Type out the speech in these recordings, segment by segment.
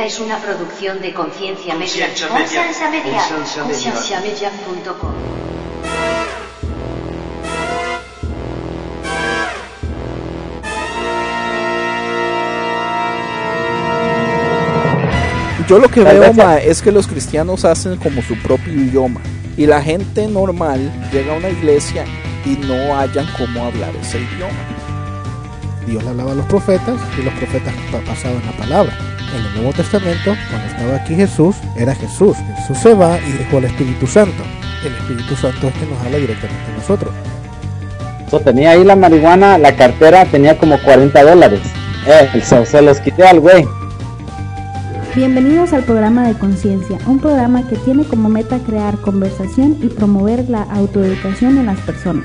Esta es una producción de Conciencia Media. Conciencia Media. Conciencia Media. Conciencia Media. Concienciamedia.com. Yo lo que veo ma, es que los cristianos hacen como su propio idioma y la gente normal llega a una iglesia y no hayan cómo hablar ese idioma. Dios le hablaba a los profetas y los profetas pa- pasaban la palabra. En el Nuevo Testamento, cuando estaba aquí Jesús, era Jesús. Jesús se va y dejó al Espíritu Santo. El Espíritu Santo es que nos habla directamente a nosotros. So, tenía ahí la marihuana, la cartera tenía como 40 dólares. Eh, so, se los quité al güey. Bienvenidos al programa de Conciencia, un programa que tiene como meta crear conversación y promover la autoeducación en las personas,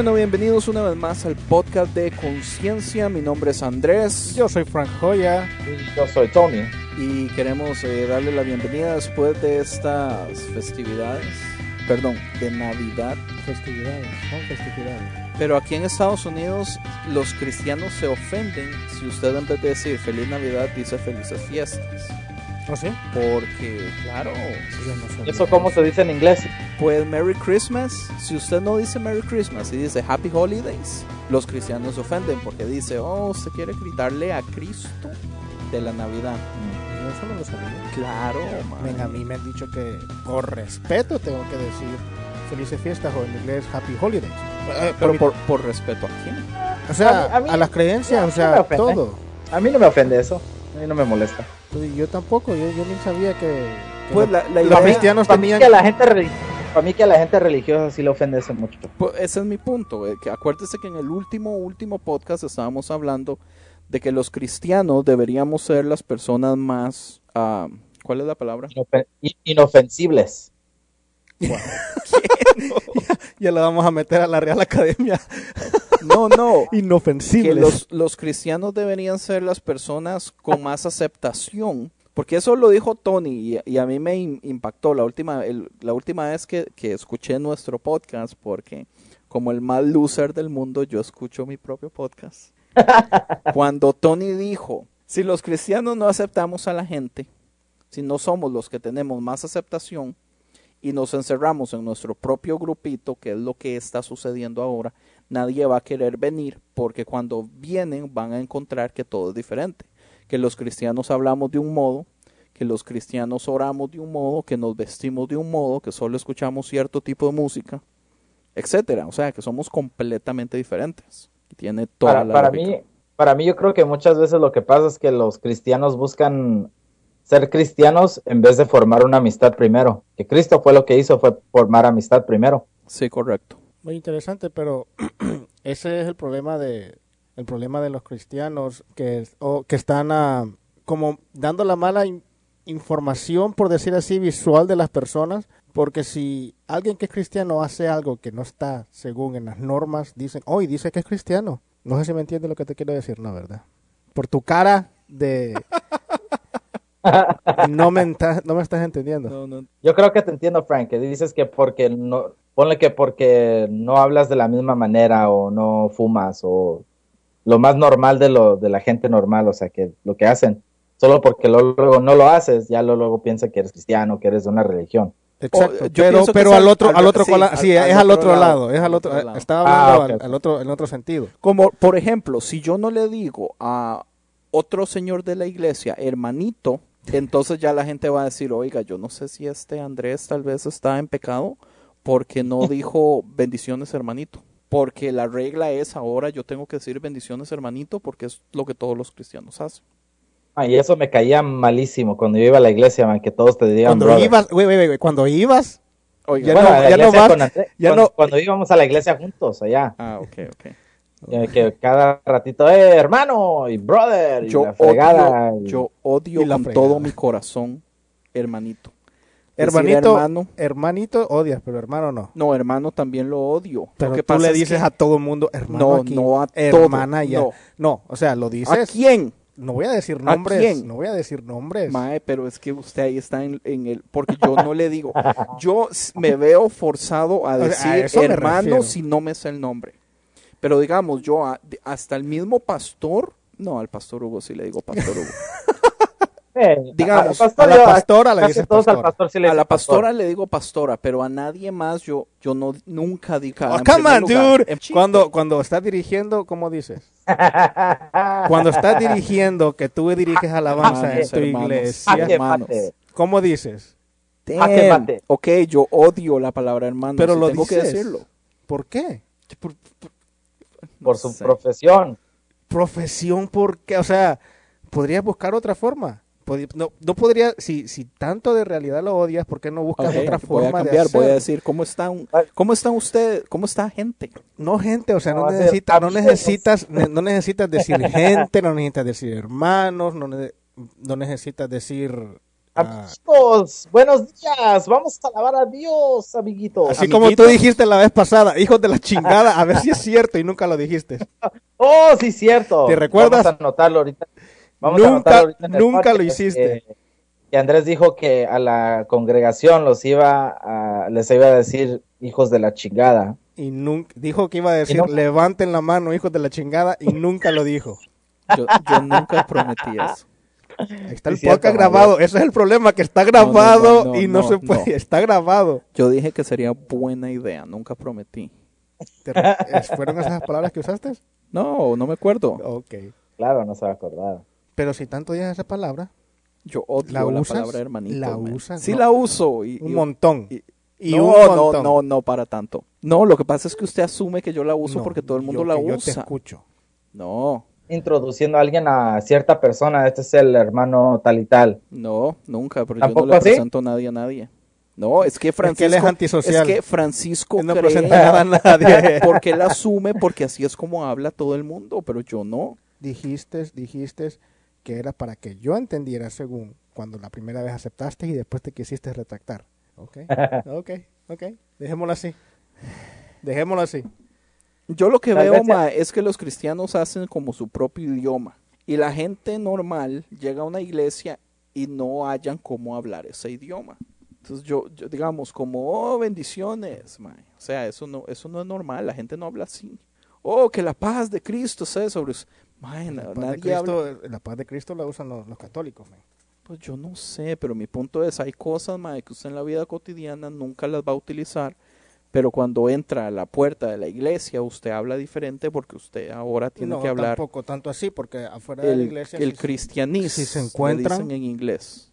Bueno, bienvenidos una vez más al podcast de Conciencia. Mi nombre es Andrés Yo soy Frank Joya. Yo soy Tony. y queremos eh, darle la bienvenida después de estas festividades, perdón, de Navidad. Festividades, son festividades. Pero aquí en Estados Unidos los cristianos se ofenden si usted en vez de decir feliz Navidad dice felices fiestas. ¿Oh, sí? Porque, claro, Yo no sabía. ¿Eso cómo se dice en inglés? pues Merry Christmas, si usted no dice Merry Christmas y dice Happy Holidays, los cristianos se ofenden porque dice, oh, usted quiere gritarle a Cristo de la Navidad. Yo eso no lo sabía. Claro, man. Ven, a mí me han dicho que por respeto tengo que decir felices fiestas o en inglés happy holidays. Eh, Pero por- por, respeto a quién. o sea, a a, mí- a mí- las creencias, no, o no sea, todo. A mí no me ofende eso. A mí no me molesta. Pues yo tampoco, yo, yo ni sabía que, que Pues los- la, la los idea- cristianos Para mí tenían que a la gente para mí que a la gente religiosa sí le ofende eso mucho. Pues ese es mi punto. eh, que acuérdese que en el último, último podcast estábamos hablando de que los cristianos deberíamos ser las personas más... ah, ¿Cuál es la palabra? Inofen- inofensibles. ya le vamos a meter a la Real Academia No, no. que inofensibles. los, los cristianos deberían ser las personas con más aceptación. Porque eso lo dijo Tony y, y a mí me im- impactó la última, el- la última vez que, que escuché nuestro podcast, porque como el más loser del mundo, yo escucho mi propio podcast. Cuando Tony dijo, si los cristianos no aceptamos a la gente, si no somos los que tenemos más aceptación y nos encerramos en nuestro propio grupito, que es lo que está sucediendo ahora, nadie va a querer venir porque cuando vienen van a encontrar que todo es diferente, que los cristianos hablamos de un modo, que los cristianos oramos de un modo, que nos vestimos de un modo, que solo escuchamos cierto tipo de música, etcétera, o sea, que somos completamente diferentes. Tiene toda Para, la para lógica. mí, para mí yo creo que muchas veces lo que pasa es que los cristianos buscan ser cristianos en vez de formar una amistad primero. Que Cristo fue lo que hizo, fue formar amistad primero. Sí, correcto. Muy interesante, pero ese es el problema de el problema de los cristianos que o que están ah, como dando la mala in- información por decir así visual de las personas, porque si alguien que es cristiano hace algo que no está según en las normas, dicen, "Hoy dice que es cristiano." No sé si me entiende lo que te quiero decir, no, ¿verdad? Por tu cara de no me enta- no me estás entendiendo. No, no, Yo creo que te entiendo, Frank, que dices que porque no, ponle que porque no hablas de la misma manera o no fumas o lo más normal de lo de la gente normal, o sea, que lo que hacen, solo porque lo- luego no lo haces, ya lo, luego piensa que eres cristiano, que eres de una religión. Exacto, yo pero, al al- otro, al- al otro, sí, al- sí, al es al otro otro lado, lado, es al otro, estaba Ah, hablando al otro, en otro sentido. Como, por ejemplo, si yo no le digo a otro señor de la iglesia, hermanito, entonces ya la gente va a decir, oiga, yo no sé si este Andrés tal vez está en pecado porque no dijo bendiciones hermanito. Porque la regla es ahora yo tengo que decir bendiciones hermanito porque es lo que todos los cristianos hacen. Ah, y eso me caía malísimo cuando yo iba a la iglesia, man, que todos te digan Cuando brother. ibas, güey, güey, güey, cuando ibas, Oiga, Ya Bueno, no- ya vas- con Andrés, ya cuando, no- cuando íbamos a la iglesia juntos allá, ah, ok, ok. que, que cada ratito, eh, hermano y brother, y Yo la fregada, odio, y- yo odio y la con fregada. todo mi corazón, hermanito. Decir hermanito, hermano, hermanito odias, pero hermano no. no, hermano también lo odio. Pero lo que tú pasa le es dices que- a todo el mundo, hermano No, aquí, no a todo, hermana ya. no. No. o sea, lo ¿A dices. quién? No voy a decir ¿A nombres. quién? No voy a decir nombres. Mae, pero es que usted ahí está en, en el... Porque yo no le digo... Yo me veo forzado a sea, a decir hermano si no me sé el nombre. Pero digamos, yo a- hasta el mismo pastor... No, al pastor Hugo sí le digo pastor Hugo. Eh, digamos, a la pastora le dices todos al pastora. pastor sí le a la pastora le digo pastora, pero a nadie más yo yo no nunca digo... Oh, come on, lugar, dude. Cuando, cuando estás dirigiendo, ¿cómo dices? Cuando estás dirigiendo, que tú diriges alabanza en tu iglesia, hermanos. ¿cómo dices? Mate. Ok, yo odio la palabra hermano. Pero sí lo tengo que decirlo. ¿Por qué? Por, por- por no su sé. profesión. Profesión, ¿por qué? O sea, podrías buscar otra forma. Pod- No, no podría, si, si tanto de realidad lo odias, ¿por qué no buscas otra voy a forma cambiar, de hacer? voy a decir cómo están, cómo están ustedes, cómo está gente. No, gente, o sea, no, No, necesitas, no necesitas, ne- no necesitas decir gente, no necesitas decir hermanos, no, ne- no necesitas decir ah, Amigos, buenos días. Vamos a alabar a Dios, amiguitos. así como tú dijiste la vez pasada, hijos de la chingada, a ver si es cierto y nunca lo dijiste. Oh, sí, cierto. ¿Te recuerdas? Vamos a anotarlo ahorita. Vamos Nunca- ahorita nunca lo hiciste. Que Andrés dijo que a la congregación los iba a, les iba a decir hijos de la chingada. Y nunca, dijo que iba a decir, no- levanten la mano, hijos de la chingada, y nunca lo dijo. Yo, yo nunca prometí eso. Ahí está el podcast Mario. grabado, ese es el problema, que está grabado no, no, y no, no, se puede, no. está grabado. Yo dije que sería buena idea, nunca prometí. ¿Te re- eh, ¿Fueron esas palabras que usaste? No, no me acuerdo. Ok. Claro, no se va a acordar. Pero si tanto dices esa palabra, Yo odio ¿La la, usas? palabra hermanito. ¿La usas? Sí No. la uso. Y, un y- montón. y- Y no, un no, montón. no, no para tanto. No, lo que pasa es que usted asume que yo la uso No, porque todo el mundo yo- la que Yo te usa. escucho. No, Introduciendo a alguien a cierta persona, este es el hermano tal y tal. no, nunca, pero yo no ¿Tampoco le así? presento a nadie a nadie. No, es que Francisco él es antisocial. es que Francisco Él no cree- presenta nada a nadie. porque él asume porque así es como habla todo el mundo, pero yo no. dijiste, dijiste que era para que yo entendiera según cuando la primera vez aceptaste y después te quisiste retractar. Ok, ok, ok. Dejémoslo así. Dejémoslo así. Yo lo que veo, ma, es que los cristianos hacen como su propio idioma. Y la gente normal llega a una iglesia y no hayan cómo hablar ese idioma. Entonces yo, yo digamos, como, oh, bendiciones, ma. O sea, eso no, eso no es normal, la gente no habla así. Oh, que la paz de Cristo sea sobre... us-". Ma, na- La paz, de nadie habla... Cristo, la paz de Cristo la usan los, los católicos. man. Pues yo no sé, pero mi punto es, hay cosas, ma, que usted en la vida cotidiana nunca las va a utilizar, pero cuando entra a la puerta de la iglesia, usted habla diferente porque usted ahora tiene no, que hablar tampoco tanto así, porque afuera de la iglesia, el si, cristianismo, si se encuentran- dicen en inglés.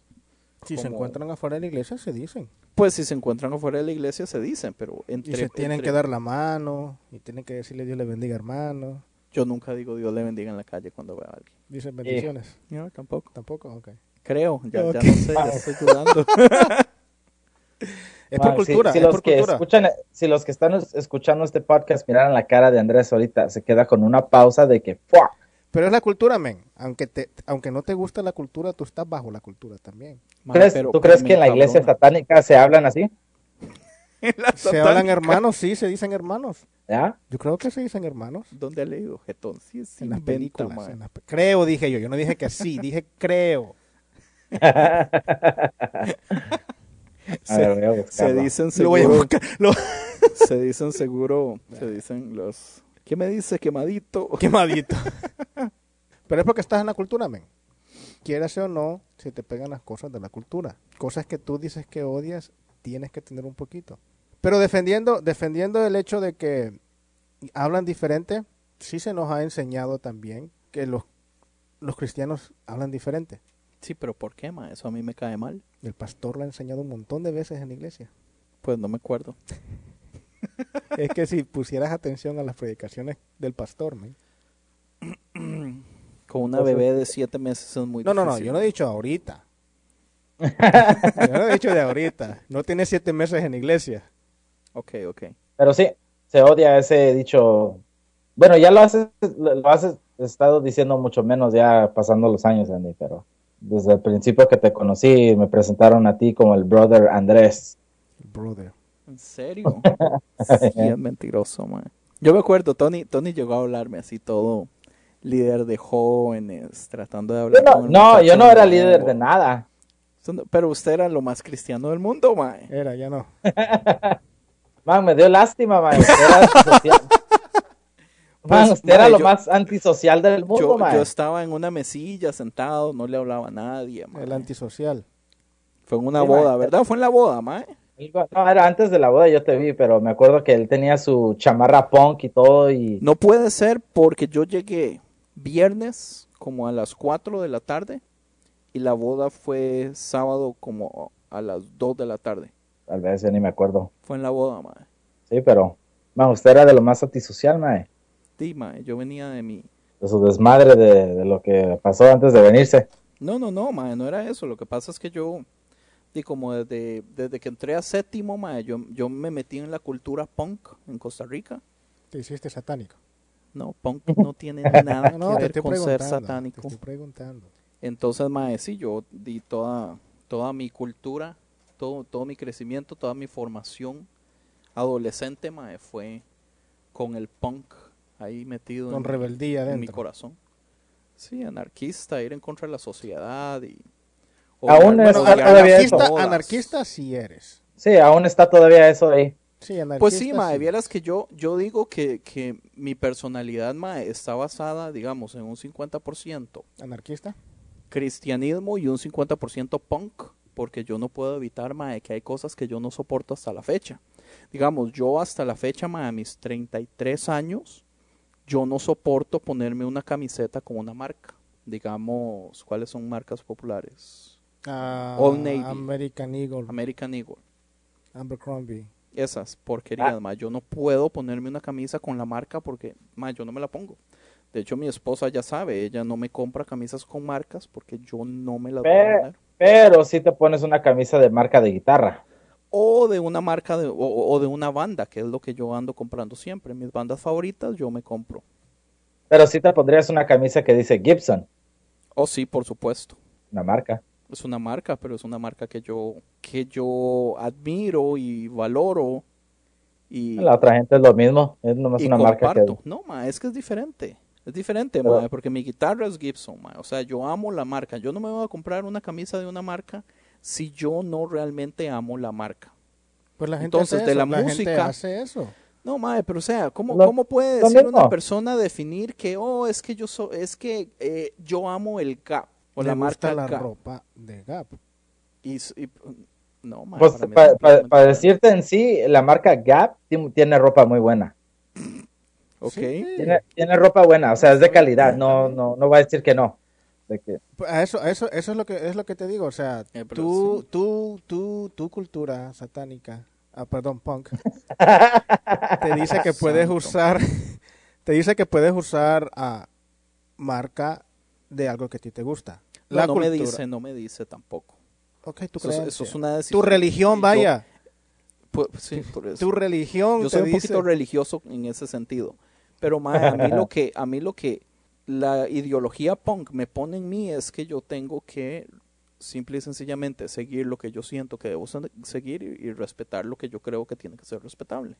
si se encuentran afuera de la iglesia, se dicen. Pues si se encuentran afuera de la iglesia se dicen, pero Y entre, se tienen entre- que dar la mano, y tienen que decirle Dios le bendiga, hermano. Yo nunca digo Dios le bendiga en la calle cuando veo a alguien. Dicen bendiciones. No, tampoco. Tampoco, ok. Creo, ya, ya no sé, ya estoy dudando. Es por si- cultura, si, es los por que cultura. escuchan, si los que están es- escuchando este podcast miraran la cara de Andrés ahorita, se queda con una pausa de que ¡fua! Pero es la cultura, men. Aunque, te, aunque no te gusta la cultura, tú estás bajo la cultura también. Ma, ¿Crees- pero- ¿Tú crees que en la iglesia satánica se hablan así? ¿Se hablan hermanos? Sí, se dicen hermanos. ¿Ya? Yo creo que se dicen hermanos. ¿Dónde ha leído, Getón? Sí, sí, en las inventa, películas. ma. en las pe- Creo, dije yo. Yo no dije que sí, dije creo. A ver, voy a Se dicen Lo voy a seguro, buscar. Lo... se dicen seguro, se dicen los... ¿Qué me dice, quemadito? Quemadito. Pero es porque estás en la cultura, men. Quieras o no, se te pegan las cosas de la cultura. Cosas que tú dices que odias, tienes que tener un poquito. Pero defendiendo, defendiendo el hecho de que hablan diferente, sí se nos ha enseñado también que los, los cristianos hablan diferente. Sí, pero ¿por qué, ma? Eso a mí me cae mal. El pastor lo ha enseñado un montón de veces en la iglesia. Pues no me acuerdo. es que si pusieras atención a las predicaciones del pastor, man. Con una Entonces- bebé de siete meses es muy No, no, no, yo no he dicho ahorita. yo no he dicho de ahorita. No tiene siete meses en la iglesia. Ok, ok. Pero sí, se odia ese dicho. Bueno, ya lo haces, lo has estado diciendo mucho menos ya pasando los años, Andy, pero desde el principio que te conocí me presentaron a ti como el brother Andrés. Brother. ¿En serio? sí, es mentiroso, man. Yo me acuerdo, Tony, Tony llegó a hablarme así todo líder de jóvenes, tratando de Yo hablar no, con el no, yo no era líder de nada. Pero usted era lo más cristiano del mundo, man. Era, ya no. Man, me dio lástima, man. Usted era antisocial. Man, Pues, usted era mae, lo yo- más antisocial del mundo, Yo, man. yo estaba en una mesilla sentado, no le hablaba a nadie, man. El antisocial. Fue en una Sí, boda, man. ¿verdad? Fue en la boda, man. No, era antes de la boda, yo te vi, pero me acuerdo que él tenía su chamarra punk y todo y... No puede ser porque yo llegué viernes como a las 4 de la tarde y la boda fue sábado como a las 2 de la tarde. Tal vez ya ni me acuerdo. Fue en la boda, man. Sí, pero... Man, usted era de lo más antisocial, man. Sí, mae, yo venía de mi... De su desmadre de, de lo que pasó antes de venirse. No, no, no, mae, no era eso. Lo que pasa es que yo, y como desde, desde que entré a séptimo, mae, yo, yo me metí en la cultura punk en Costa Rica. Te hiciste satánico. No, punk no tiene nada No, que ver con ser preguntando. Te satánico. estoy preguntando. Entonces, mae, sí, yo di toda, toda mi cultura, todo, todo mi crecimiento, toda mi formación adolescente, mae, fue con el punk ahí metido Con en, rebeldía en mi corazón. Sí, anarquista, ir en contra de la sociedad y... Aún odiar- está odiar las todavía Anarquista, anarquista sí eres. Sí, aún está todavía eso ahí. Sí, Pues sí, mae, sí. vieras que yo, yo digo que, que mi personalidad, mae, está basada, digamos, en un 50% ¿Anarquista? Cristianismo y un 50% punk, porque yo no puedo evitar, mae, que hay cosas que yo no soporto hasta la fecha. Digamos, yo hasta la fecha, mae, a mis 33 años, yo no soporto ponerme una camiseta con una marca. Digamos, ¿cuáles son marcas populares? Ah, Old Navy. American Eagle. American Eagle. Abercrombie. Esas porquerías, ma. Yo no puedo ponerme una camisa con la marca porque, ma, yo no me la pongo. De hecho, mi esposa ya sabe, ella no me compra camisas con marcas porque yo no me las voy a. Pero sí te pones una camisa de marca de guitarra. O de una marca de, o, o de una banda, que es lo que yo ando comprando siempre. Mis bandas favoritas yo me compro. Pero sí te pondrías una camisa que dice Gibson, O sí, por supuesto. una marca. Es una marca, pero es una marca que yo, que yo admiro y valoro. Y, La otra gente es lo mismo, es nomás y una marca que... comparto. No, ma, es que es diferente. Es diferente, Pero- ma, porque mi guitarra es Gibson, ma. O sea, yo amo la marca. Yo no me voy a comprar una camisa de una marca si yo no realmente amo la marca. Pues la gente Entonces, hace de eso, la música- hace eso. No, mae, pero o sea, ¿cómo, puede decir una persona definir que, oh, es que yo so, es que eh, yo amo el Gap o Le la gusta marca la Gap? ropa de Gap. Y, no, mae, Pues para para decirte en sí, la marca Gap ti- tiene ropa muy buena. Ok. Sí. Tiene, tiene ropa buena, o sea, es de calidad, no, no, no voy a decir que no. De que, A eso, a eso, eso es lo que es lo que te digo, o sea, Eh, tú, sí. tú, tú, tu cultura satánica, ah, perdón, punk, te dice que puedes Santo. usar, te dice que puedes usar a marca de algo que a ti te gusta. No, La no me cultura. dice, no me dice tampoco. Ok, tu Eso, es- eso es una decisión. Tu religión, Yo- vaya, pues, sí, por eso. tu religión Yo te soy un dice, poquito religioso en ese sentido. Pero mae, a mí lo que, a mí lo que la ideología punk me pone en mí es que yo tengo que simple y sencillamente seguir lo que yo siento que debo se- seguir y, y respetar lo que yo creo que tiene que ser respetable.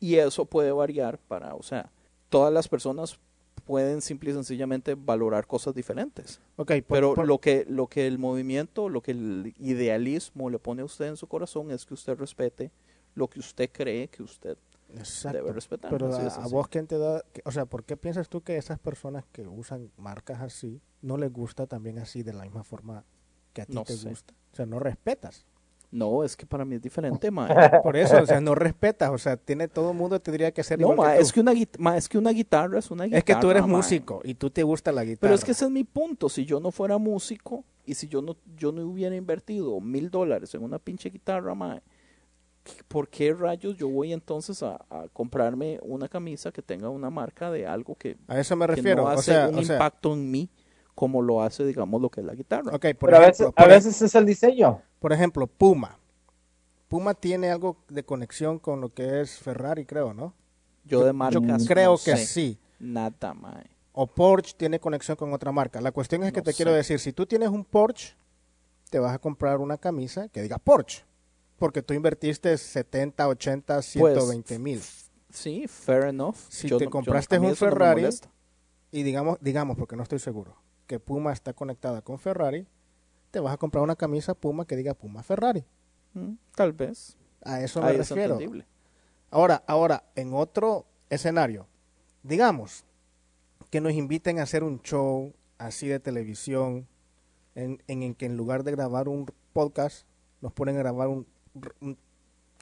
Y eso puede variar para, o sea, todas las personas pueden simple y sencillamente valorar cosas diferentes. Por- Pero por- lo que lo que el movimiento, lo que el idealismo le pone a usted en su corazón es que usted respete lo que usted cree que usted Exacto. debe respetar. Pero a, a vos, ¿quién te da? que- O sea, ¿por qué piensas tú que esas personas que usan marcas así no les gusta también así de la misma forma que a ti No te sé. gusta? O sea, no respetas. No, es que para mí es diferente, mae. Por eso, o sea, no respetas. O sea, tiene todo el mundo tendría que ser No, igual mae, que tú. es que una mae, es que una guitarra es una guitarra. Es que tú eres mae. músico y tú te gusta la guitarra. Pero es que ese es mi punto. Si yo no fuera músico y si yo no, yo no hubiera invertido mil dólares en una pinche guitarra, mae, ¿por qué rayos yo voy entonces a, a comprarme una camisa que tenga una marca de algo que, A eso me que refiero. no o hace sea, un o sea, impacto en mí como lo hace, digamos, lo que es la guitarra? ok, por Pero a ejemplo, veces, por a veces es el diseño. por ejemplo, Puma. Puma tiene algo de conexión con lo que es Ferrari, creo, ¿no? Yo de marcas creo no que sé sí. Nada, mae. O Porsche tiene conexión con otra marca. La cuestión es que No te sé. quiero decir, si tú tienes un Porsche, te vas a comprar una camisa que diga Porsche. Porque tú invertiste 70, 80, 120 mil. Sí, fair enough. Si Yo te no- compraste un no Ferrari, y digamos, digamos, porque no estoy seguro, que Puma está conectada con Ferrari, te vas a comprar una camisa Puma que diga Puma Ferrari. Mm, tal vez. A eso me Ahí refiero. Ahora, ahora, en otro escenario, digamos que nos inviten a hacer un show así de televisión, en, en, en que en lugar de grabar un podcast, nos ponen a grabar un, un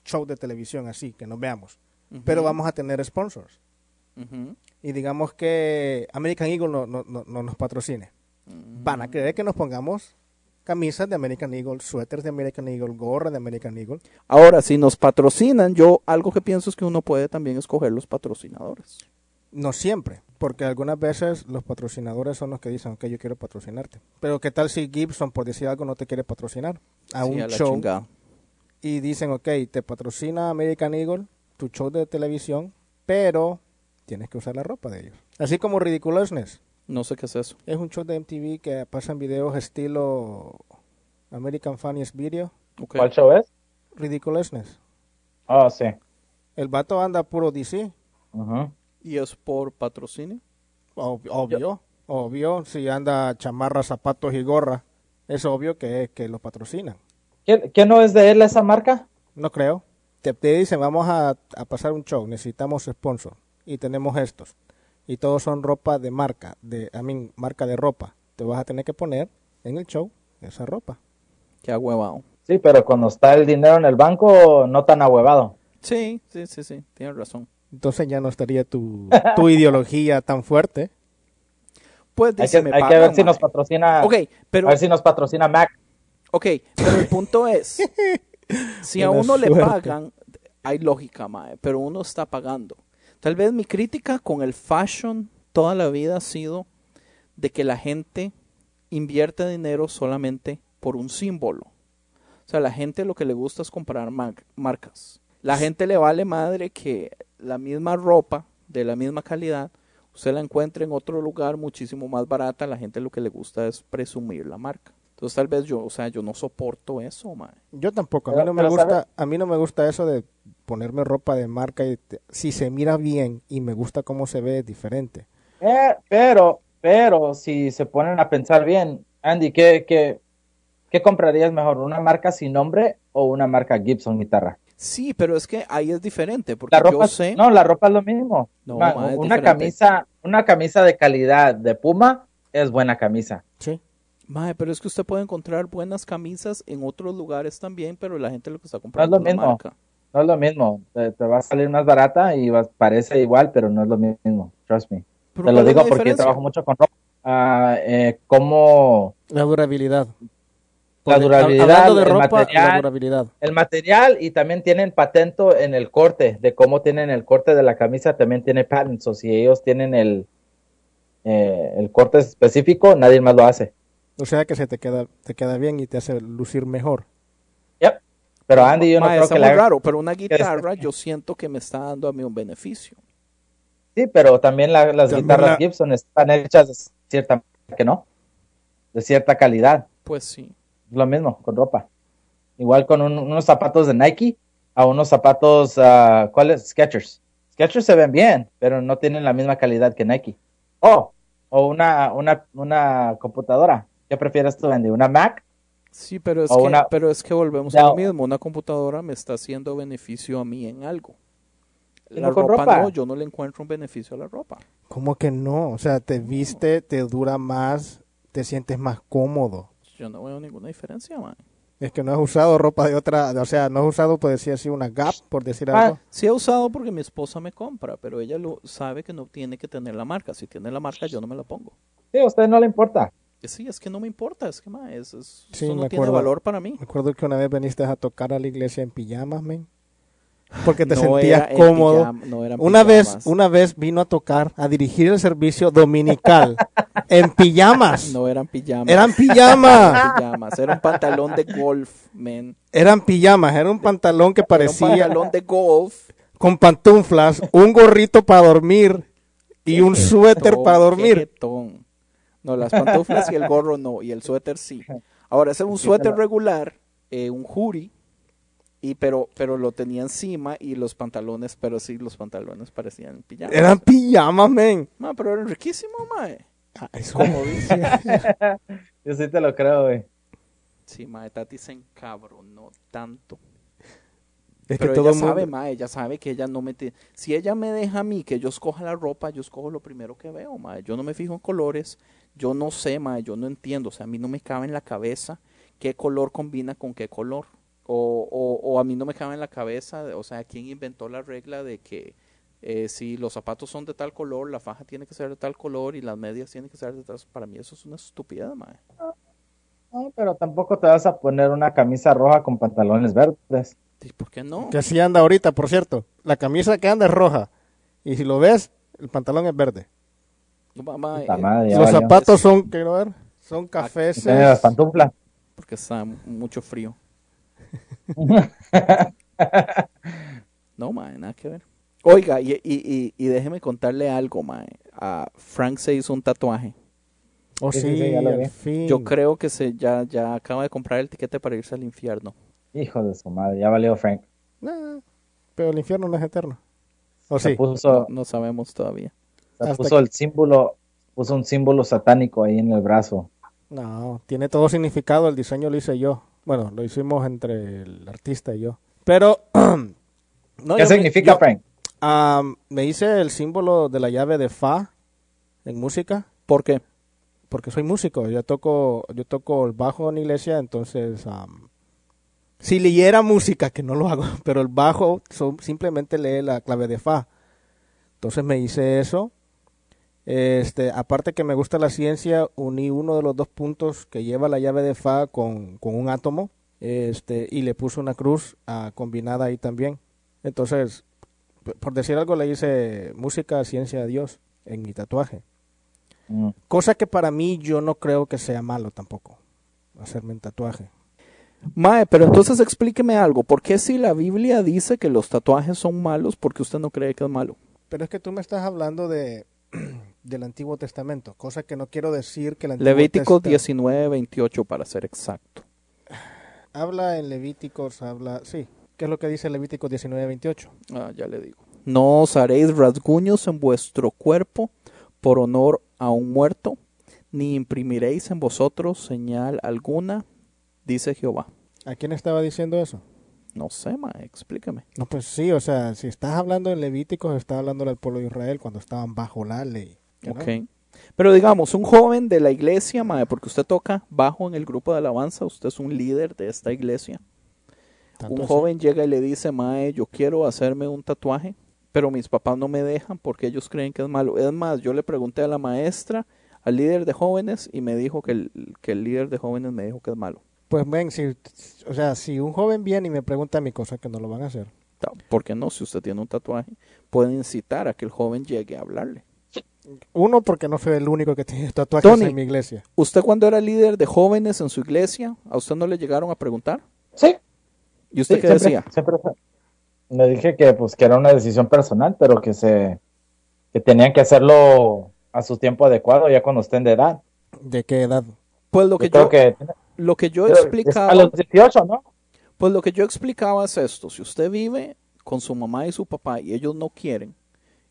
show de televisión así, que nos veamos. Pero vamos a tener sponsors. Y digamos que American Eagle no, no, no- no nos patrocine. Van a querer que nos pongamos camisas de American Eagle, suéteres de American Eagle, gorra de American Eagle. Ahora, si nos patrocinan, yo algo que pienso es que uno puede también escoger los patrocinadores. No siempre, porque algunas veces los patrocinadores son los que dicen, ok, yo quiero patrocinarte. Pero ¿qué tal si Gibson, por decir algo, no te quiere patrocinar a Sí, un show chingada. Y dicen, ok, te patrocina American Eagle, tu show de televisión, pero tienes que usar la ropa de ellos. Así como Ridiculousness. No sé qué es eso. Es un show de MTV que pasan videos estilo American Funniest Video. ¿Cuál show es? Ridiculousness. Oh, sí. El vato anda puro DC. Ujú. ¿Y es por patrocinio? Ob- Obvio, obvio. Si anda chamarra, zapatos y gorra, es obvio que, que lo patrocinan. ¿Qué, qué no es de él esa marca? No creo. Te, te dicen, vamos a, a pasar un show, necesitamos sponsor. Y tenemos estos. Y todos son ropa de marca, de, I mean, marca de ropa. Te vas a tener que poner en el show esa ropa. Qué ahuevado. Sí, pero cuando está el dinero en el banco, no tan ahuevado. Sí, sí, sí, sí. Tienes razón. Entonces ya no estaría tu, tu ideología tan fuerte. Pues Hay dice, que, me hay que ver si nos patrocina. Ok, pero, A ver si nos patrocina Mac. Ok, pero el punto es, si a uno le pagan, hay lógica, mae, pero uno está pagando. Tal vez mi crítica con el fashion toda la vida ha sido de que la gente invierte dinero solamente por un símbolo. O sea, la gente lo que le gusta es comprar mar- marcas. La gente le vale madre que la misma ropa de la misma calidad usted la encuentre en otro lugar muchísimo más barata. La gente lo que le gusta es presumir la marca. Entonces tal vez yo, o sea, yo no soporto eso, mae. Yo tampoco, a mí Pero- no me gusta, ¿sabes? a mí no me gusta eso de ponerme ropa de marca y te- si se mira bien y me gusta cómo se ve es diferente. Eh, pero, pero, si se ponen a pensar bien, Andy, ¿qué, qué, qué comprarías mejor? ¿Una marca sin nombre o una marca Gibson guitarra? Sí, pero es que ahí es diferente, porque La ropa, yo sé... no, la ropa es lo mismo. No, una, ma, es una diferente. camisa, una camisa de calidad de Puma es buena camisa. Sí. Mae, pero es que usted puede encontrar buenas camisas en otros lugares también, pero la gente lo que está No es comprando lo es la mismo. marca. No es lo mismo. Te, te va a salir más barata y va- parece igual, pero no es lo mismo. Trust me. Te lo ¿cuál es digo porque yo diferencia? trabajo mucho con ropa. Ah, eh, cómo La durabilidad. La durabilidad, de el ropa, la material. durabilidad. el material y también tienen patento en el corte, de cómo tienen el corte de la camisa, también tiene patents. O si ellos tienen el, eh, el corte específico, nadie más lo hace. O sea que se te queda, te queda bien y te hace lucir mejor. Yep. Pero Andy, yo no creo está que muy la haga- raro, pero una este- guitarra yo siento que me está dando a mí un beneficio. Sí, pero también la- las También guitarras la- Gibson están hechas de cierta que no, de cierta calidad. Pues sí. Lo mismo con ropa. Igual con un- unos zapatos de Nike a unos zapatos, ah, ¿cuáles? Skechers. Skechers se ven bien, pero no tienen la misma calidad que Nike. Oh, o una, una, una computadora. ¿Qué prefieres tú, Andy? ¿Una Mac? Sí, pero es, que, una- pero es que volvemos a No. lo mismo. Una computadora me está haciendo beneficio a mí en algo. La ropa. no, yo no le encuentro un beneficio a la ropa. ¿Cómo que no? O sea, te viste, te dura más, te sientes más cómodo. Yo no veo ninguna diferencia, man. Es que no has usado ropa de otra, o sea, no has usado, por decir así, una Gap, por decir Ah, algo. Sí he usado porque mi esposa me compra, pero ella lo sabe que no tiene que tener la marca. Si tiene la marca, yo no me la pongo. Sí, a usted no le importa. Que sí, es que no me importa, es que ma, es, es- Sí, eso no me tiene acuerdo. valor para mí. Me acuerdo que una vez veniste a tocar a la iglesia en pijamas, men. Porque te No sentías cómodo. pijama- no eran una vez, una vez vino a tocar, a dirigir el servicio dominical en pijamas. No eran pijamas. Eran pijamas. pijamas. Era un pantalón de golf, man. Eran pijamas. Era un pantalón que Era un parecía pantalón de golf. con pantuflas, un gorrito para dormir y un suéter para dormir. No, las pantuflas y el gorro no, y el suéter sí. Ahora, ese es un suéter regular, eh, un hoodie, y pero, pero lo tenía encima y los pantalones, pero sí, los pantalones parecían pijamas. Eran pijamas, men. Ma, pero eran riquísimos, mae. Ah, eso- Como dice. Yo sí te lo creo, güey. Sí, mae, Tati se encabronó tanto. Es que Pero todo ella el mundo- sabe, mae, ella sabe que ella no me... te- Si ella me deja a mí que yo escoja la ropa, yo escojo lo primero que veo, mae. Yo no me fijo en colores, yo no sé, mae, yo no entiendo. O sea, a mí no me cabe en la cabeza qué color combina con qué color. O, o, o a mí no me cabe en la cabeza, o sea, quién inventó la regla de que eh, si los zapatos son de tal color, la faja tiene que ser de tal color y las medias tienen que ser de tal... Para mí eso es una estupidez, mae. No, pero tampoco te vas a poner una camisa roja con pantalones verdes. ¿Y ¿Por qué no? Que así anda ahorita, por cierto. La camisa que anda es roja. Y si lo ves, el pantalón es verde. Eh, madre, Los valió. zapatos son, quiero ver, son cafés. Las pantuflas. porque está mucho frío. no, mae, nada que ver. Oiga, y, y, y, y déjeme contarle algo, mae. A Frank se hizo un tatuaje. Oh, Sí, sí, sí, sí, ya lo al fin. Yo creo que se ya, ya acaba de comprar el tiquete para irse al infierno. Hijo de su madre, ya valió Frank. Nah, pero el infierno no es eterno. O Se sí. puso, No, no sabemos todavía. Se puso el símbolo, puso un símbolo satánico ahí en el brazo. No, tiene todo significado. El diseño lo hice yo. Bueno, lo hicimos entre el artista y yo. Pero. no, ¿Qué yo me- significa, yo, Frank? me hice el símbolo de la llave de Fa en música. ¿Por qué? porque soy músico, yo toco, yo toco el bajo en iglesia, entonces am, si leyera música, que no lo hago, pero el bajo so- simplemente lee la clave de fa. Entonces me hice eso. Este, aparte que me gusta la ciencia, uní uno de los dos puntos que lleva la llave de fa con, con un átomo, este, y le puse una cruz ah, combinada ahí también. Entonces, por decir algo, le hice música, ciencia, Dios en mi tatuaje. Mm. Cosa que para mí yo no creo que sea malo tampoco, hacerme un tatuaje. Mae, pero entonces explíqueme algo. ¿Por qué si la Biblia dice que los tatuajes son malos, porque usted no cree que es malo? Pero es que tú me estás hablando de del Antiguo Testamento, cosa que no quiero decir que el Antiguo Levítico Testa- 19, 28 para ser exacto. Habla en Levíticos, habla, sí. ¿Qué es lo que dice Levítico 19, 28? Ah, ya le digo. No os haréis rasguños en vuestro cuerpo por honor a un muerto, ni imprimiréis en vosotros señal alguna, dice Jehová. ¿A quién estaba diciendo eso? No sé, ma, explícame. No, pues sí, o sea, si estás hablando en Levíticos, estás hablando al pueblo de Israel cuando estaban bajo la ley. ¿No? Ok. Pero digamos, un joven de la iglesia, mae, porque usted toca bajo en el grupo de alabanza, usted es un líder de esta iglesia. Un así. joven llega y le dice, mae, yo quiero hacerme un tatuaje, pero mis papás no me dejan porque ellos creen que es malo. Es más, yo le pregunté a la maestra, al líder de jóvenes, y me dijo que el, que el líder de jóvenes me dijo que es malo. Pues ven, si, o sea, si un joven viene y me pregunta mi cosa, que no lo van a hacer. ¿Por qué no? Si usted tiene un tatuaje, puede incitar a que el joven llegue a hablarle. Uno, porque no soy el único que tiene tatuajes Tony. en mi iglesia. ¿Usted cuando era líder de jóvenes en su iglesia, a usted no le llegaron a preguntar? Sí, ¿Y usted sí, qué siempre, decía? siempre fue. Le dije que pues que era una decisión personal, pero que se que tenían que hacerlo a su tiempo adecuado ya cuando estén de edad. ¿De qué edad? Pues lo que Yo creo yo, que lo que yo explicaba... a los 18, ¿no? Pues lo que yo explicaba es esto, si usted vive con su mamá y su papá y ellos no quieren,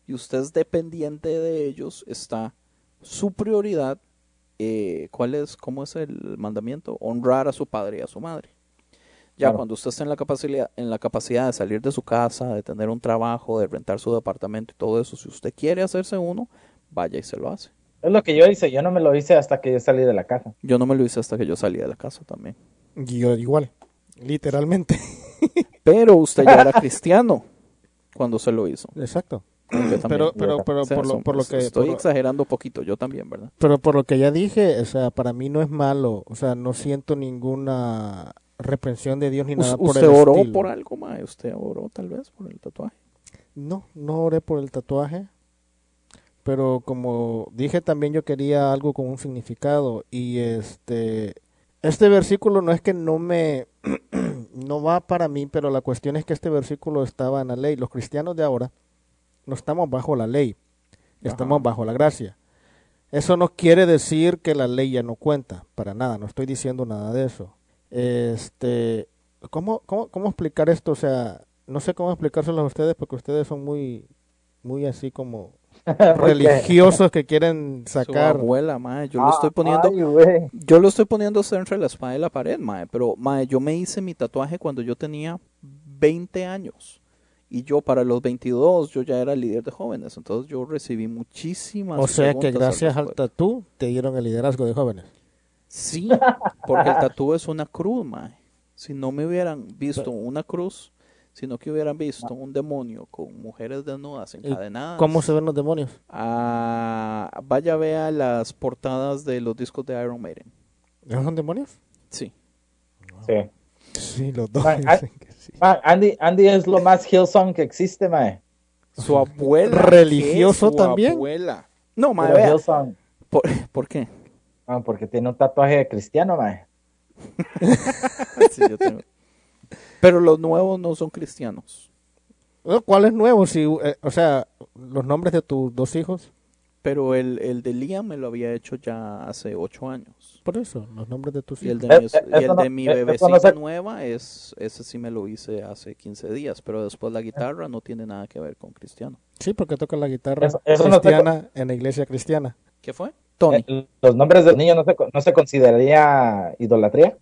y usted es dependiente de ellos, está su prioridad, eh, ¿cuál es, cómo es el mandamiento? Honrar a su padre y a su madre. Ya Claro. cuando usted está en la capacidad, en la capacidad de salir de su casa, de tener un trabajo, de rentar su departamento y todo eso, si usted quiere hacerse uno, vaya y se lo hace. Es lo que yo hice, yo no me lo hice hasta que yo salí de la casa. Yo no me lo hice hasta que yo salí de la casa también. Yo igual, literalmente. Pero usted ya era cristiano cuando se lo hizo. Exacto. Yo. Pero, pero, pero O sea, por lo, por lo que... Estoy por- exagerando un poquito, yo también, ¿verdad? Pero por lo que ya dije, o sea, para mí no es malo, o sea, no siento ninguna reprensión de Dios ni nada por ¿Usted el oró estilo. por algo, mae? ¿Usted oró tal vez por el tatuaje? No, no oré por el tatuaje, pero como dije también yo quería algo con un significado y este este versículo no es que no me no va para mí, pero la cuestión es que este versículo estaba en la ley. Los cristianos de ahora no estamos bajo la ley, estamos Ajá. bajo la gracia. Eso no quiere decir que la ley ya no cuenta, para nada, no estoy diciendo nada de eso. Este, ¿cómo, cómo, cómo explicar esto? O sea, no sé cómo explicárselo a ustedes porque ustedes son muy, muy así como religiosos que quieren sacar. Su abuela, mae. Yo Ah, lo estoy poniendo... ay. Yo lo estoy poniendo entre la espada y la pared, mae, pero mae, yo me hice mi tatuaje cuando yo tenía 20 años. Y yo para los 22 yo ya era líder de jóvenes, entonces yo recibí muchísimas O sea que gracias al respecto. tatú te dieron el liderazgo de jóvenes. Sí, porque el tatú es una cruz, mae. Si no me hubieran visto una cruz, sino que hubieran visto un demonio con mujeres desnudas ¿Y encadenadas. ¿Cómo se ven los demonios? Ah, vaya vea las portadas de los discos de Iron Maiden. ¿Esos son demonios? Sí. Sí. Sí, los dos. Man, dicen que sí. Man, Andy, Andy es lo más Hillsong que existe, mae. Su abuela. ¿Religioso también? abuela. No, mae, ¿Por, por qué? ah, porque tiene un tatuaje cristiano, mae. Sí, yo tengo- Pero los nuevos no son cristianos. ¿Cuál es nuevo? Si, eh, o sea, los nombres de tus dos hijos. Pero el, el de Liam me lo había hecho ya hace ocho años. Por eso, los nombres de tus Y el hijos. de, Eh, mi, eh, y el no- de mi eh, no bebecita se- nueva, es, ese sí me lo hice hace 15 días. Pero después la guitarra no tiene nada que ver con cristiano. Sí, porque toca la guitarra Eso- eso no te- cristiana en la iglesia cristiana. ¿Qué fue? Tony. Eh, Los nombres de los niños no se, no se consideraría idolatría.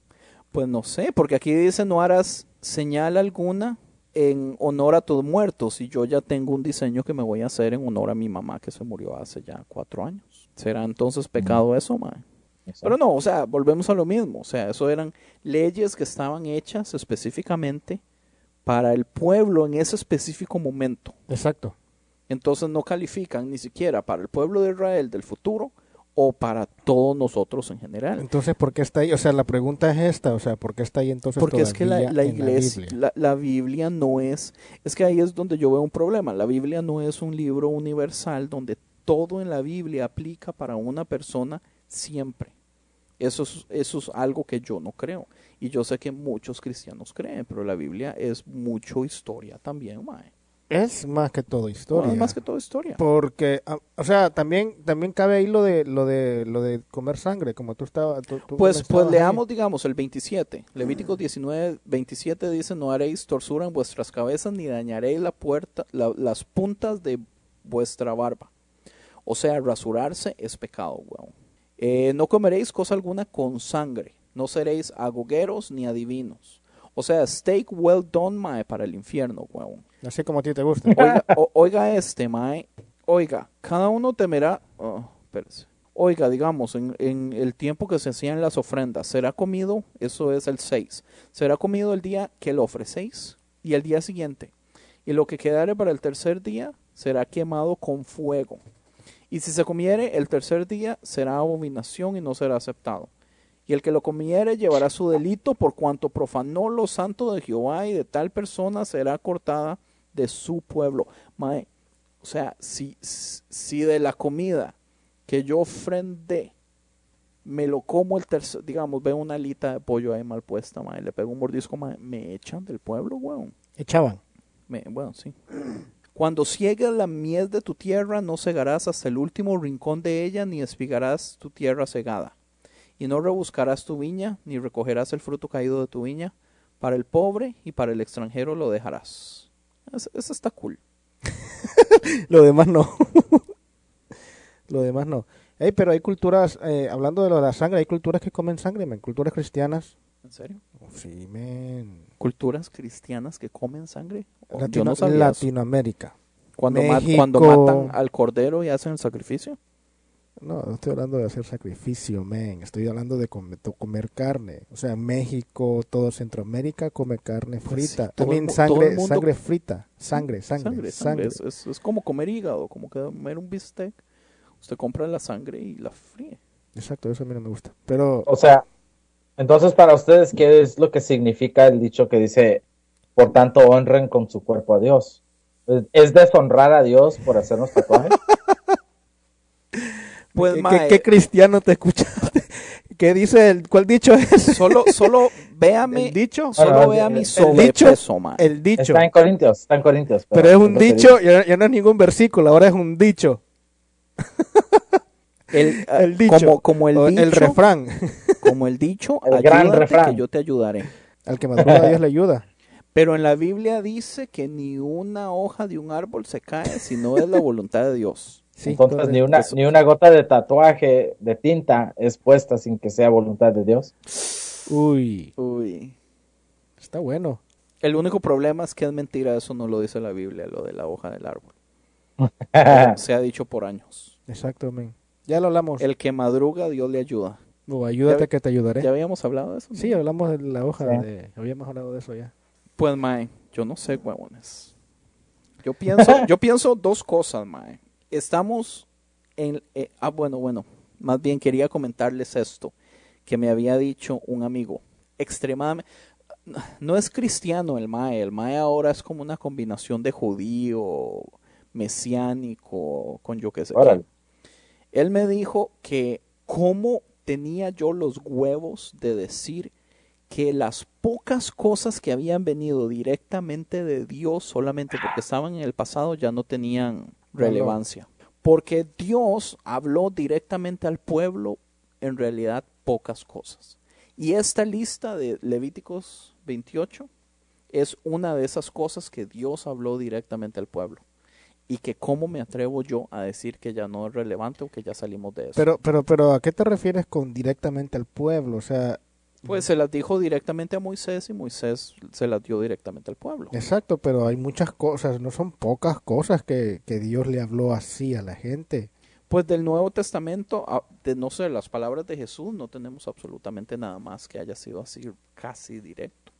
Pues no sé, porque aquí dice no harás señal alguna en honor a tus muertos y yo ya tengo un diseño que me voy a hacer en honor a mi mamá que se murió hace ya cuatro años. ¿Será entonces pecado eso, mae? Pero no, o sea, volvemos a lo mismo. O sea, eso eran leyes que estaban hechas específicamente para el pueblo en ese específico momento. Exacto. Entonces no califican ni siquiera para el pueblo de Israel del futuro o para todos nosotros en general. Entonces, ¿por qué está ahí? O sea, la pregunta es esta, o sea, ¿por qué está ahí entonces Porque es que la, la en la iglesia, Biblia? la, la Biblia no es, es que ahí es donde yo veo un problema. La Biblia no es un libro universal donde todo en la Biblia aplica para una persona siempre. Eso es, eso es algo que yo no creo. Y yo sé que muchos cristianos creen, pero la Biblia es mucho historia también, mae. Es más que todo historia. No, es más que todo historia. Porque, o sea, también también cabe ahí lo de lo de lo de comer sangre, como tú estabas. tú- tú Pues, estabas pues ahí. leamos, digamos, el 27. Levítico 19, 27 dice, no haréis torsura en vuestras cabezas, ni dañaréis la puerta, la- las puntas de vuestra barba. O sea, rasurarse es pecado, weón. Eh, no comeréis cosa alguna con sangre. No seréis agogueros ni adivinos. O sea, steak well done, mae, para el infierno, weón. Así como a ti te gusta. Oiga, o- oiga este, mae. Oiga, cada uno temerá. oh, espérese. Oiga, digamos, en, en el tiempo que se hacían las ofrendas, ¿será comido? Eso es el 6. ¿Será comido el día que lo ofrecéis? Y el día siguiente. Y lo que quedare para el tercer día será quemado con fuego. Y si se comiere el tercer día, será abominación y no será aceptado. Y el que lo comiere llevará su delito por cuanto profanó lo santo de Jehová y de tal persona será cortada de su pueblo. Mae, o sea, si, si de la comida que yo ofrendé me lo como el tercer, digamos, veo una alita de pollo ahí mal puesta, mae, le pego un mordisco, mae, me echan del pueblo, weón. Echaban. Me- bueno, sí. Cuando ciegues la miel de tu tierra, no cegarás hasta el último rincón de ella, ni espigarás tu tierra cegada. Y no rebuscarás tu viña, ni recogerás el fruto caído de tu viña. Para el pobre y para el extranjero lo dejarás. Es- Eso está cool. Lo demás no. lo demás no. Ey, pero hay culturas, eh, hablando de lo de la sangre, hay culturas que comen sangre, men. Culturas cristianas. ¿En serio? Sí, men. ¿Culturas cristianas que comen sangre? Oh, Latino- no. Latinoamérica. Cuando, México. cuando matan al cordero y hacen el sacrificio. No, no estoy hablando de hacer sacrificio, men. Estoy hablando de comer, de comer carne. O sea, México, todo Centroamérica come carne Pues sí, frita. También sangre, mundo- sangre frita. Sangre, sangre, Sangre, sangre. sangre. Es, es- es como comer hígado, como comer un bistec. Usted compra la sangre y la fríe. Exacto, eso a mí no me gusta. Pero O sea, entonces para ustedes, ¿qué es lo que significa el dicho que dice, por tanto, honren con su cuerpo a Dios? ¿Es- ¿Es deshonrar a Dios por hacernos tatuajes? Pues, ¿qué, mae, qué- qué cristiano te escuchaste? ¿Qué dice el cuál dicho es? solo, solo véame, ¿El dicho? solo Ah, vea el- mi el sobrepeso, mae. El dicho. Está en Corintios, está en Corintios. Pero es un dicho, ya, ya no es ningún versículo, ahora es un dicho. El, El dicho. Como, como el dicho, refrán. como el dicho, El gran refrán. que yo te ayudaré. Al que madruga Dios le ayuda. Pero en la Biblia dice que ni una hoja de un árbol se cae si no es la voluntad de Dios. Sí, Entonces, correcto. ni una, Eso. ni una gota de tatuaje de tinta es puesta sin que sea voluntad de Dios. Uy, Uy. está bueno. El único problema es que es mentira, eso no lo dice la Biblia, lo de la hoja del árbol. Se ha dicho por años. Exacto, men. Ya lo hablamos. El que madruga, Dios le ayuda. O ayúdate Ya- que te ayudaré. ¿Ya habíamos hablado de eso? no? Sí, hablamos de la hoja Sí. de... Habíamos hablado de eso ya. Pues, mae, yo no sé, huevones. Yo pienso, yo pienso dos cosas, mae. Estamos en... eh, ah, bueno, bueno. Más bien quería comentarles esto que me había dicho un amigo. Extremadamente... No es cristiano el mae. El mae ahora es como una combinación de judío, mesiánico, con yo qué sé. Órale. Él me dijo que cómo tenía yo los huevos de decir que las pocas cosas que habían venido directamente de Dios solamente porque estaban en el pasado ya no tenían relevancia. Porque Dios habló directamente al pueblo en realidad pocas cosas. Y esta lista de Levíticos 28 es una de esas cosas que Dios habló directamente al pueblo. Y que cómo me atrevo yo a decir que ya no es relevante o que ya salimos de eso. Pero, pero, pero, ¿a qué te refieres con directamente al pueblo? O sea, Pues se las dijo directamente a Moisés y Moisés se las dio directamente al pueblo. exacto, pero hay muchas cosas, no son pocas cosas que, que Dios le habló así a la gente. Pues del Nuevo Testamento, a- de no sé, las palabras de Jesús, no tenemos absolutamente nada más que haya sido así casi directo.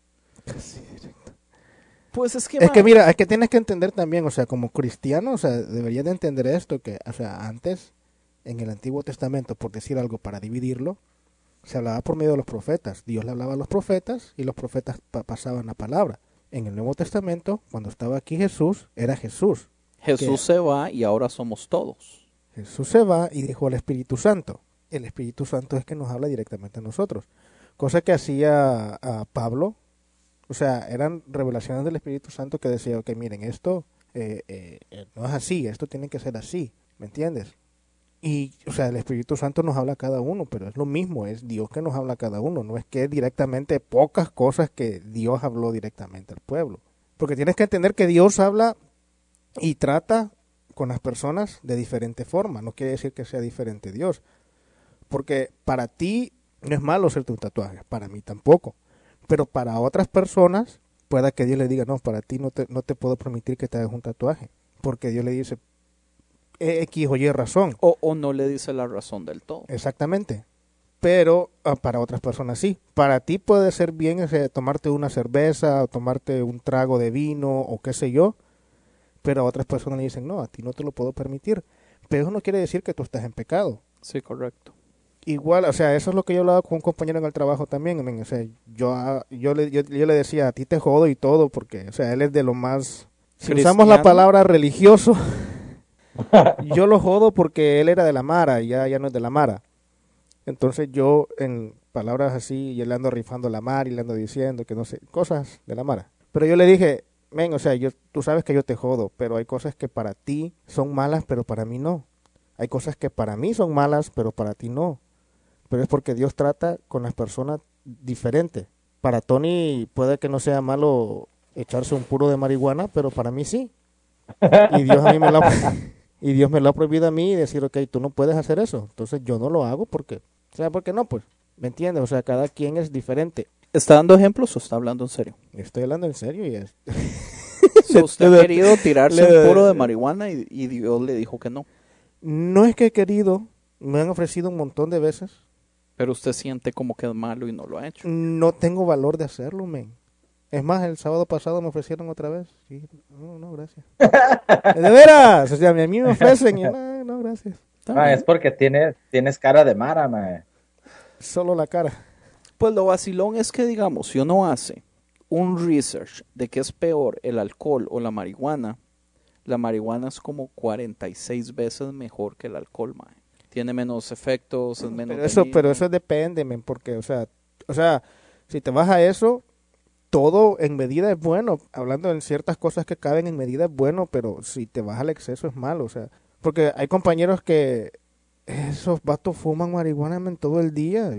Pues es que, Es que mira, es que tienes que entender también, o sea, como cristiano, o sea, deberías de entender esto, que, o sea, antes, en el Antiguo Testamento, por decir algo, para dividirlo, se hablaba por medio de los profetas. Dios le hablaba a los profetas y los profetas pa- pasaban la palabra. En el Nuevo Testamento, cuando estaba aquí Jesús, era Jesús. Jesús se va y ahora somos todos. Jesús se va y dejó al Espíritu Santo. El Espíritu Santo es que nos habla directamente a nosotros. Cosa que hacía a Pablo. O sea, eran revelaciones del Espíritu Santo que decía, ok, miren, esto eh, eh, eh, no es así, esto tiene que ser así, ¿me entiendes? Y, o sea, el Espíritu Santo nos habla a cada uno, pero es lo mismo, es Dios que nos habla a cada uno, no es que directamente pocas cosas que Dios habló directamente al pueblo. Porque tienes que entender que Dios habla y trata con las personas de diferente forma. No quiere decir que sea diferente Dios. Porque para ti no es malo hacerte un tatuaje, para mí tampoco. Pero para otras personas, pueda que Dios le diga, no, para ti no te, no te puedo permitir que te hagas un tatuaje. Porque Dios le dice, "E- X o Y razón. O, o no le dice la razón del todo. Exactamente. Pero ah, para otras personas sí. Para ti puede ser bien ese, tomarte una cerveza o tomarte un trago de vino o qué sé yo. Pero a otras personas le dicen, no, a ti no te lo puedo permitir. Pero eso no quiere decir que tú estás en pecado. Sí, correcto. Igual, o sea, eso es lo que yo hablaba con un compañero en el trabajo también. O sea, yo, ah, yo, le, yo, yo le decía, a ti te jodo y todo, porque, o sea, él es de lo más... Si usamos la palabra religioso, yo lo jodo porque él era de la Mara y ya, ya no es de la Mara. Entonces yo, en palabras así, yo le ando rifando la Mara y le ando diciendo que no sé, cosas de la Mara. Pero yo le dije, ven, o sea, yo, tú sabes que yo te jodo, pero hay cosas que para ti son malas, pero para mí no. Hay cosas que para mí son malas, pero para ti no. Pero es porque Dios trata con las personas diferentes. Para Tony puede que no sea malo echarse un puro de marihuana, pero para mí sí. Y Dios a mí me lo y Dios me lo ha prohibido a mí y decir, ok, tú no puedes hacer eso. Entonces yo no lo hago porque, o sea, porque no, pues, ¿me entiendes? O sea, cada quien es diferente. ¿Está dando ejemplos o está hablando en serio? Estoy hablando en serio y es... So, usted ha querido tirarse un puro de marihuana y, y Dios le dijo que no. No es que he querido, Me han ofrecido un montón de veces. Pero usted siente como que es malo y no lo ha hecho. No tengo valor de hacerlo, men. Es más, el sábado pasado me ofrecieron otra vez. Sí, no, no, gracias. de veras, o sea, a mí me ofrecen y yo, no, no, gracias. Bien. es porque tiene, tienes cara de Mara, ma. Solo la cara. Pues lo vacilón es que, digamos, si uno hace un research de qué es peor, el alcohol o la marihuana, la marihuana es como 46 veces mejor que el alcohol, mae. Tiene menos efectos, es menos Pero eso, dañino. pero eso depende, men, porque, o sea, o sea, si te vas a eso, todo en medida es bueno. Hablando en ciertas cosas que caben en medida es bueno, pero si te vas al exceso es malo, o sea, porque hay compañeros que esos vatos fuman marihuana todo el día.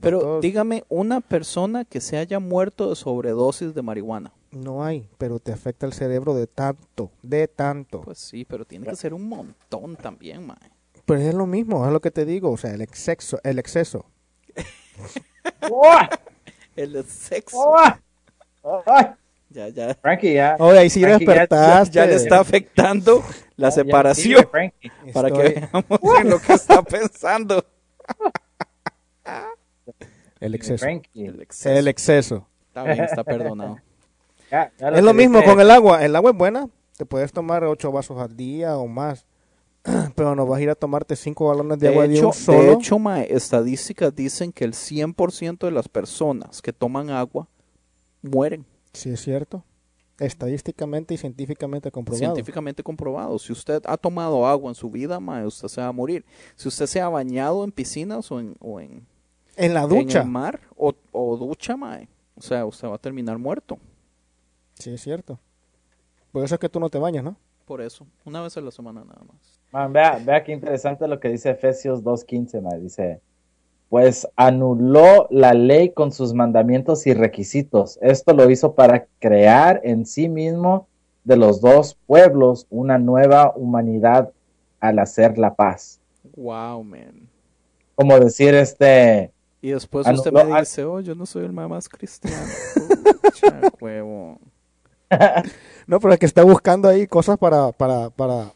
Pero vatos- dígame, una persona que se haya muerto de sobredosis de marihuana. no hay, pero te afecta el cerebro de tanto, de tanto. Pues sí, pero tiene que ser un montón también, mae. Pero es lo mismo, es lo que te digo, o sea, el exceso, el exceso. ¡Uah! El sexo. ¡Ay! Ya, ya. Frankie, ya. Oye, ahí sí Frankie, ya- despertaste. Ya le está afectando la ya- separación. ya- Frankie. para que Estoy- veamos en lo que está pensando. El exceso. El exceso. El exceso. Está bien, está perdonado. Ya- ya Es lo que mismo dice- con el agua. El agua es buena. Te puedes tomar ocho vasos al día o más. Pero no vas a ir a tomarte cinco galones de, De agua de hecho, un solo. de hecho, mae, estadísticas dicen que el 100% de las personas que toman agua mueren. Sí, es cierto. Estadísticamente y científicamente comprobado. Científicamente comprobado. Si usted ha tomado agua en su vida, mae, usted se va a morir. Si usted se ha bañado en piscinas o en, o en, En la en ducha. el mar o, o ducha, mae, o sea, usted va a terminar muerto. Sí, es cierto. Por eso es que tú no te bañas, ¿no? Por eso, una vez a la semana nada más. Man, vea, vea qué interesante lo que dice Efesios 2.15, man. Dice, pues anuló la ley con sus mandamientos y requisitos. Esto lo hizo para crear en sí mismo de los dos pueblos una nueva humanidad al hacer la paz. Wow, man. Como decir, este, Y después Anuló- usted me ah- dice, oh, yo no soy el más cristiano. Pucha, huevo. No, pero es que está buscando ahí cosas para, para, para...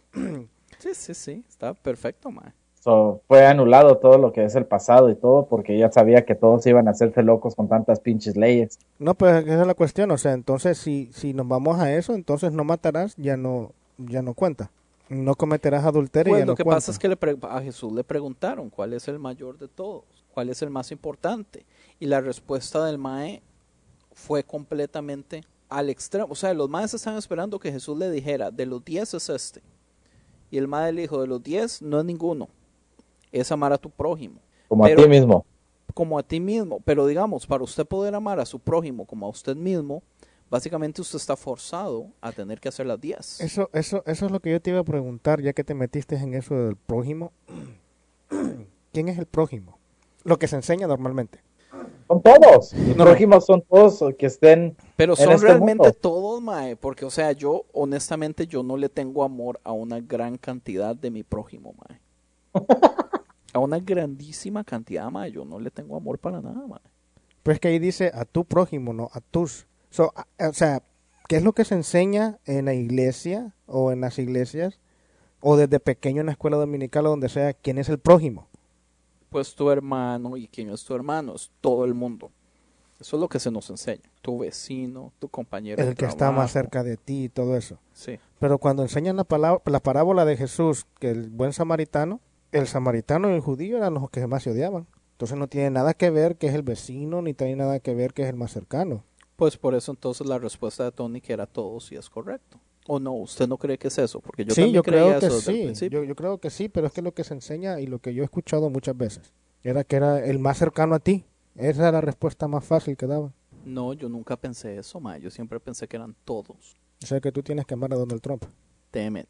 Sí, sí, sí, está perfecto, mae. So, fue anulado todo lo que es el pasado y todo porque ya sabía que todos iban a hacerse locos con tantas pinches leyes. No, pues esa es la cuestión. O sea, entonces si, si nos vamos a eso, entonces no matarás, ya no, ya no cuenta. No cometerás adulterio, Pues ya lo no que cuenta. pasa es que le pre- a Jesús le preguntaron cuál es el mayor de todos, cuál es el más importante. Y la respuesta del Mae fue completamente al extremo. O sea, los Maes estaban esperando que Jesús le dijera, de los diez es este. Y el Mae le dijo, de los diez no es ninguno. Es amar a tu prójimo. Como Pero- a ti mismo. como a ti mismo. Pero digamos, para usted poder amar a su prójimo como a usted mismo, básicamente usted está forzado a tener que hacer las 10. Eso, eso, eso es lo que yo te iba a preguntar, ya que te metiste en eso del prójimo. ¿Quién es el prójimo? Lo que se enseña normalmente. Son todos. Los prójimos son todos que estén Pero en son este realmente mundo. todos, mae, porque o sea, yo honestamente yo no le tengo amor a una gran cantidad de mi prójimo, mae. A una grandísima cantidad, mae, yo no le tengo amor para nada, mae. Pero es que ahí dice a tu prójimo, no a tus. So, a- o sea, ¿qué es lo que se enseña en la iglesia o en las iglesias o desde pequeño en la escuela dominical o donde sea? ¿Quién es el prójimo? Pues tu hermano, y quién es tu hermano, es todo el mundo. Eso es lo que se nos enseña. Tu vecino, tu compañero. de El que está más cerca de ti y todo eso. Sí. Pero cuando enseñan la, palabra, la parábola de Jesús, que el buen samaritano, el samaritano y el judío eran los que más se odiaban. Entonces no tiene nada que ver que es el vecino, ni tiene nada que ver que es el más cercano. Pues por eso entonces la respuesta de Tony que era todo sí es correcto. ¿O no? ¿Usted no cree que es eso? Porque yo sí, también yo creía creo que eso desde el sí. principio. Yo, yo creo que sí, pero es que lo que se enseña y lo que yo he escuchado muchas veces era que era el más cercano a ti. Esa era la respuesta más fácil que daban. No, yo nunca pensé eso, ma. Yo siempre pensé que eran todos. O sea que tú tienes que amar a Donald Trump. Damn it.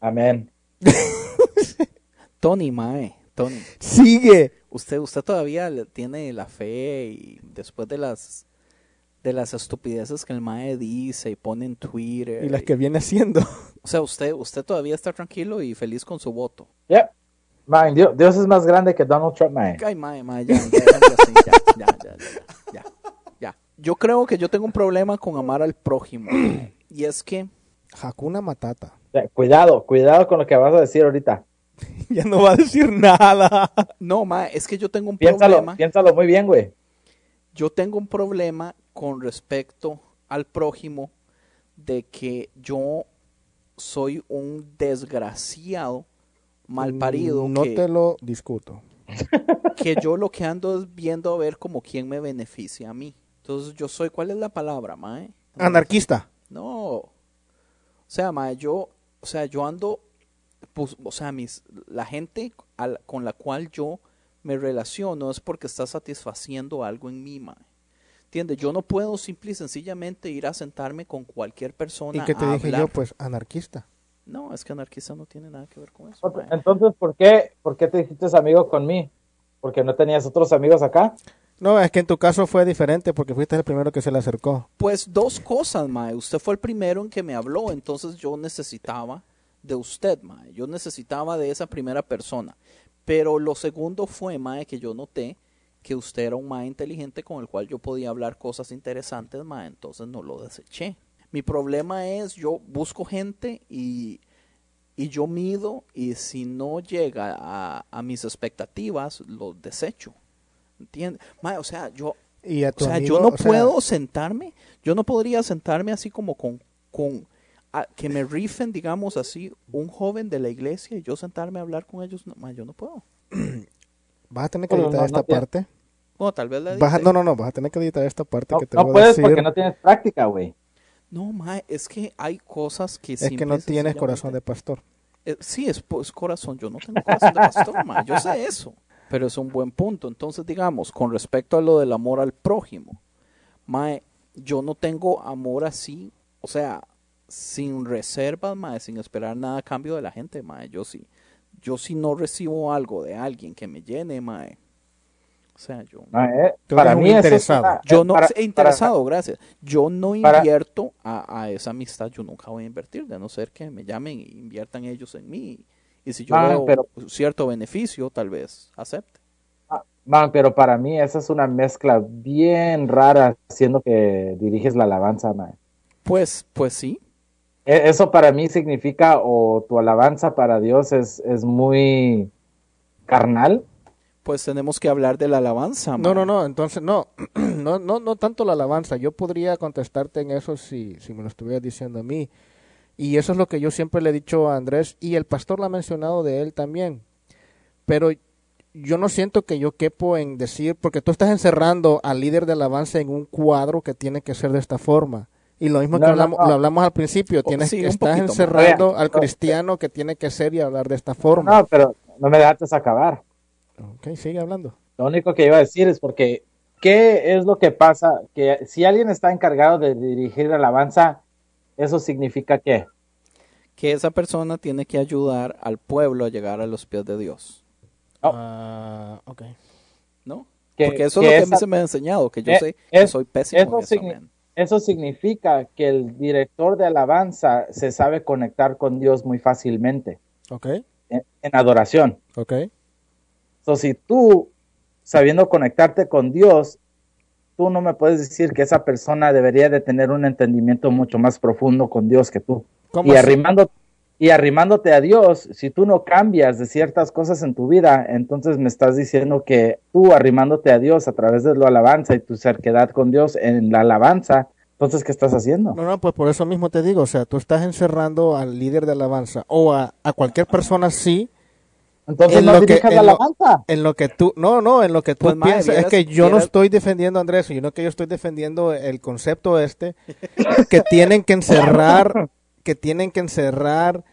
Amén. Tony, mae. Tony. ¡Sigue! Usted, usted todavía tiene la fe y después de las de las estupideces que el mae dice y pone en Twitter. Y las que viene haciendo. O sea, usted, usted todavía está tranquilo y feliz con su voto. Yep. Man, Dios, Dios es más grande que Donald Trump, man. Ay, mae, mae, ya, ya, ya, ya, ya, ya, ya, ya. Yo creo que yo tengo un problema con amar al prójimo. Y es que Hakuna Matata. Cuidado, cuidado con lo que vas a decir ahorita. ya no va a decir nada. No, mae, es que yo tengo un Piénsalo, problema. piénsalo muy bien, güey. Yo tengo un problema con respecto al prójimo de que yo soy un desgraciado malparido No que, te lo discuto. que yo lo que ando es viendo a ver como quién me beneficia a mí. Entonces yo soy, ¿cuál es la palabra, mae? Anarquista. No. O sea, mae, yo, o sea, yo ando, pues, o sea, mis, la gente al- con la cual yo me relaciono es porque está satisfaciendo algo en mí, mae. ¿Entiendes? Yo no puedo simple y sencillamente ir a sentarme con cualquier persona ¿Y qué te a dije hablar. yo? Pues anarquista. No, es que anarquista no tiene nada que ver con eso. mae. Entonces, ¿por qué, ¿por qué te hiciste amigo con mí? ¿Porque no tenías otros amigos acá? No, es que en tu caso fue diferente porque fuiste el primero que se le acercó. Pues dos cosas, mae. Usted fue el primero en que me habló, entonces yo necesitaba de usted, mae. Yo necesitaba de esa primera persona. Pero lo segundo fue, mae, que yo noté que usted era un mae inteligente con el cual yo podía hablar cosas interesantes, mae. Entonces no lo deseché. Mi problema es, yo busco gente y, y yo mido y si no llega a, a mis expectativas, lo desecho. ¿Entiende? Mae, o sea, yo Y a o sea, amigo, yo no sea, puedo sentarme, yo no podría sentarme así como con, con a- que me rifen, digamos así, un joven de la iglesia y yo sentarme a hablar con ellos, no, ma, yo no puedo. Vas a tener que editar no- esta no parte. Bueno, tal vez la Vas a- no, no, no, vas a tener que editar esta parte No, que te no voy a puedes decir. porque no tienes práctica, güey. No, ma, es que hay cosas que Es que no tienes corazón de pastor. Eh, sí, es, pues, corazón, yo no tengo corazón de pastor, ma, yo sé eso, pero es un buen punto. Entonces, digamos, con respecto a lo del amor al prójimo, mae, yo no tengo amor así, o sea, sin reservas, mae, sin esperar nada a cambio de la gente, mae, yo sí. Yo si no recibo algo de alguien que me llene, mae. O sea, yo No, eh, para mí interesado. yo no para- he interesado, gracias. Yo no para- invierto a, a esa amistad, yo nunca voy a invertir, de no ser que me llamen y inviertan ellos en mí. Y si yo Ah, veo pero- cierto beneficio, tal vez acepte. para- man, pero para mí esa es una mezcla bien rara, siendo que diriges la alabanza, man. Pues, pues sí. E- Eso para mí significa o tu alabanza para Dios es, es muy carnal. Pues tenemos que hablar de la alabanza. No, no, no, entonces no, no, no, no tanto la alabanza. Yo podría contestarte en eso si, si me lo estuvieras diciendo a mí. Y eso es lo que yo siempre le he dicho a Andrés y el pastor lo ha mencionado de él también. Pero yo no siento que yo quepo en decir, porque tú estás encerrando al líder de alabanza en un cuadro que tiene que ser de esta forma. Y lo mismo No, que hablamos, no. lo hablamos al principio, tienes sí, que estás encerrando al no, cristiano que tiene que ser y hablar de esta forma. No, pero no me dejaste acabar. Ok, sigue hablando. Lo único que iba a decir es porque, ¿qué es lo que pasa? Que si alguien está encargado de dirigir la alabanza, ¿eso significa qué? Que esa persona tiene que ayudar al pueblo a llegar a los pies de Dios. Oh. Ah, ok. ¿No? Que- Porque eso que es lo que a mí se me ha enseñado, que yo Eh, sé que es- soy pésimo eso en eso. Eso significa que el director de alabanza se sabe conectar con Dios muy fácilmente Ok, en, en adoración. ok. So, si tú, sabiendo conectarte con Dios, tú no me puedes decir que esa persona debería de tener un entendimiento mucho más profundo con Dios que tú. ¿Cómo Y, arrimando, y arrimándote a Dios, si tú no cambias de ciertas cosas en tu vida, entonces me estás diciendo que tú arrimándote a Dios a través de la alabanza y tu cerquedad con Dios en la alabanza, entonces, ¿qué estás haciendo? No, no, pues por eso mismo te digo, o sea, tú estás encerrando al líder de alabanza o a, a cualquier persona sí Entonces, en no lo que- en la lo- alabanza. en lo que tú, no, no, en lo que tú Pues, madre, piensas, es que yo no estoy defendiendo a Andrés, sino que yo estoy defendiendo el concepto este, que tienen que encerrar, que tienen que encerrar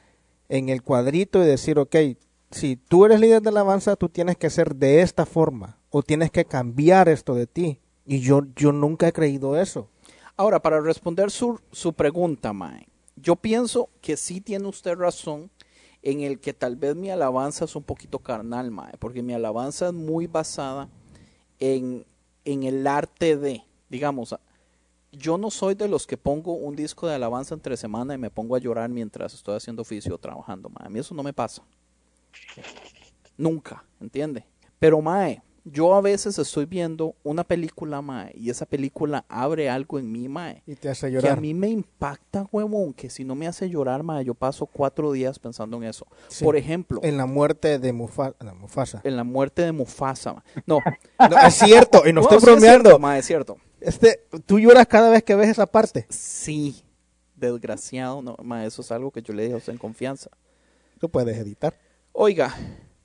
en el cuadrito y decir, ok, si tú eres líder de alabanza, tú tienes que ser de esta forma, o tienes que cambiar esto de ti. Y yo, yo nunca he creído eso. Ahora, para responder su, su pregunta, Mae, yo pienso que sí tiene usted razón en el que tal vez mi alabanza es un poquito carnal, Mae, porque mi alabanza es muy basada en, en el arte de, digamos, yo no soy de los que pongo un disco de alabanza entre semana y me pongo a llorar mientras estoy haciendo oficio o trabajando, Mae. A mí eso no me pasa. Nunca, ¿entiende? Pero Mae, yo a veces estoy viendo una película, mae, y esa película abre algo en mí, mae, Y te hace que a llorar. mí me impacta, huevón, que si no me hace llorar, mae, yo paso cuatro días pensando en eso. Sí. Por ejemplo, En la muerte de Mufa- no, Mufasa. en la muerte de Mufasa. mae. No, No, es cierto, y no, estoy sí es bromeando. cierto, mae, es cierto. Este, tú lloras cada vez que ves esa parte. Sí, desgraciado, no, mae, eso es algo que yo le dije a usted en confianza. Tú puedes editar. Oiga,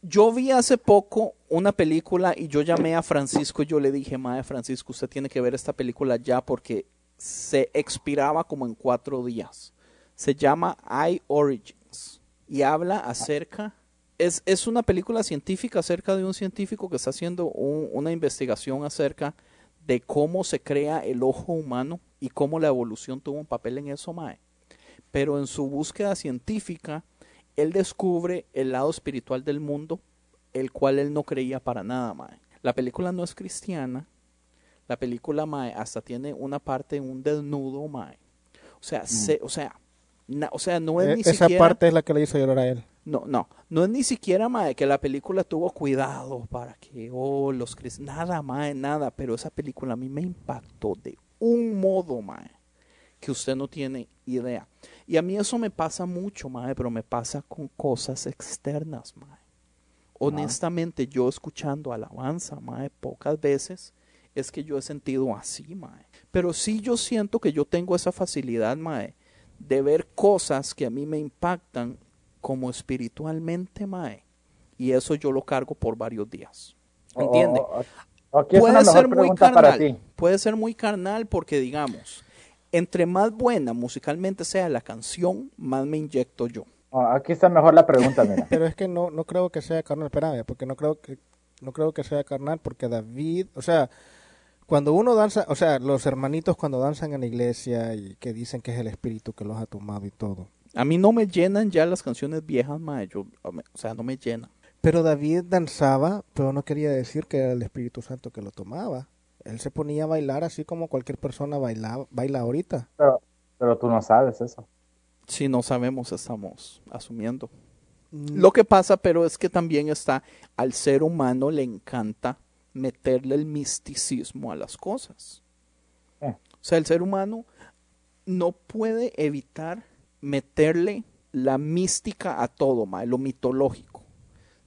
yo vi hace poco una película y yo llamé a Francisco y yo le dije, Mae Francisco, usted tiene que ver esta película ya porque se expiraba como en cuatro días. Se llama I Origins y habla acerca, es, es una película científica acerca de un científico que está haciendo un- una investigación acerca de cómo se crea el ojo humano y cómo la evolución tuvo un papel en eso, Mae. Pero en su búsqueda científica, él descubre el lado espiritual del mundo, el cual él no creía para nada, mae. La película no es cristiana. La película, mae, hasta tiene una parte, un desnudo, mae. O sea, se- o sea, na- o sea, no es E- ni esa siquiera, parte es la que le hizo llorar a él. no, no, no es ni siquiera, mae, que la película tuvo cuidado para que, oh, los cristianos, nada, mae, nada, pero esa película a mí me impactó de un modo, mae, que usted no tiene idea. Y a mí eso me pasa mucho, mae, pero me pasa con cosas externas, mae. Honestamente, yo escuchando alabanza, mae, pocas veces es que yo he sentido así, mae. Pero sí yo siento que yo tengo esa facilidad, mae, de ver cosas que a mí me impactan como espiritualmente, mae. Y eso yo lo cargo por varios días. ¿Entiende? O- o- o- aquí es una puede ser muy pregunta para carnal. ti. Puede ser muy carnal porque, digamos, entre más buena musicalmente sea la canción, más me inyecto yo. Oh, aquí está mejor la pregunta, mira. Pero es que no, no creo que sea carnal, espérame, porque no creo que no creo que sea carnal, porque David, o sea, cuando uno danza, o sea, los hermanitos cuando danzan en la iglesia y que dicen que es el espíritu que los ha tomado y todo. A mí no me llenan ya las canciones viejas, mae. Yo, o sea, no me llenan. Pero David danzaba, pero no quería decir que era el Espíritu Santo que lo tomaba. Él se ponía a bailar así como cualquier persona baila, baila ahorita. Pero, pero tú no sabes eso. Si no sabemos, estamos asumiendo. Mm, Lo que pasa, pero es que también está, al ser humano le encanta meterle el misticismo a las cosas. Eh. O sea, el ser humano no puede evitar meterle la mística a todo, mae, lo mitológico.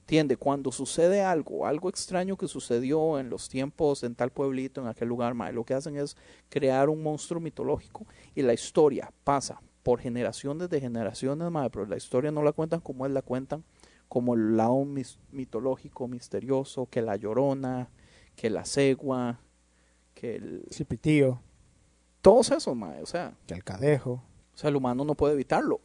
¿Entiende? Cuando sucede algo, algo extraño que sucedió en los tiempos en tal pueblito, en aquel lugar, mae, lo que hacen es crear un monstruo mitológico y la historia pasa por generaciones de generaciones, mae, pero la historia no la cuentan como él la cuentan, como el lado mis- mitológico, misterioso, que la llorona, que la cegua, que el... Cipitío, Todos esos, mae, o sea, que el cadejo. o sea, el humano no puede evitarlo.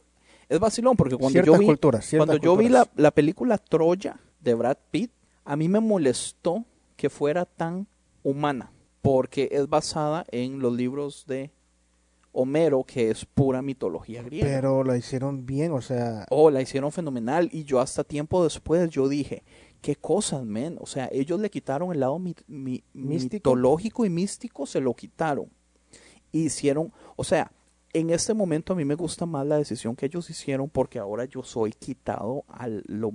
Es vacilón porque cuando Ciertas yo vi, culturas, cuando yo vi la, la película Troya de Brad Pitt, a mí me molestó que fuera tan humana, porque es basada en los libros de Homero, que es pura mitología griega. Pero lo hicieron bien, o sea, Oh, la hicieron fenomenal y yo hasta tiempo después yo dije, qué cosas, men. O sea, ellos le quitaron el lado mi- mi- Místico. mitológico y místico, se lo quitaron. Hicieron, o sea, en este momento a mí me gusta más la decisión que ellos hicieron porque ahora yo soy quitado a lo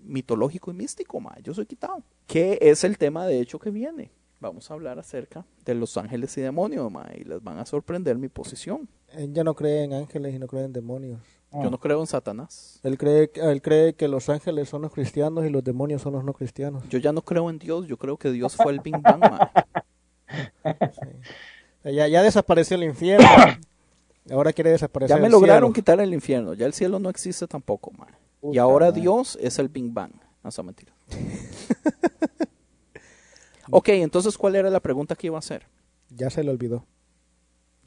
mitológico y místico, ma. Yo soy quitado. Que es el tema de hecho que viene. Vamos a hablar acerca de los ángeles y demonios, ma, y les van a sorprender mi posición. él ya no cree en ángeles y no cree en demonios. Yo no creo en Satanás. Él cree, él cree que los ángeles son los cristianos y los demonios son los no cristianos. Yo ya no creo en Dios, yo creo que Dios fue el Big Bang, Ya, ya desapareció el infierno. Ahora quiere desaparecer Ya me el lograron cielo. quitar el infierno, ya el cielo no existe tampoco, ma. Y ahora. Dios es el Big Bang. No, mentira. ok, entonces, ¿cuál era la pregunta que iba a hacer? Ya se le olvidó.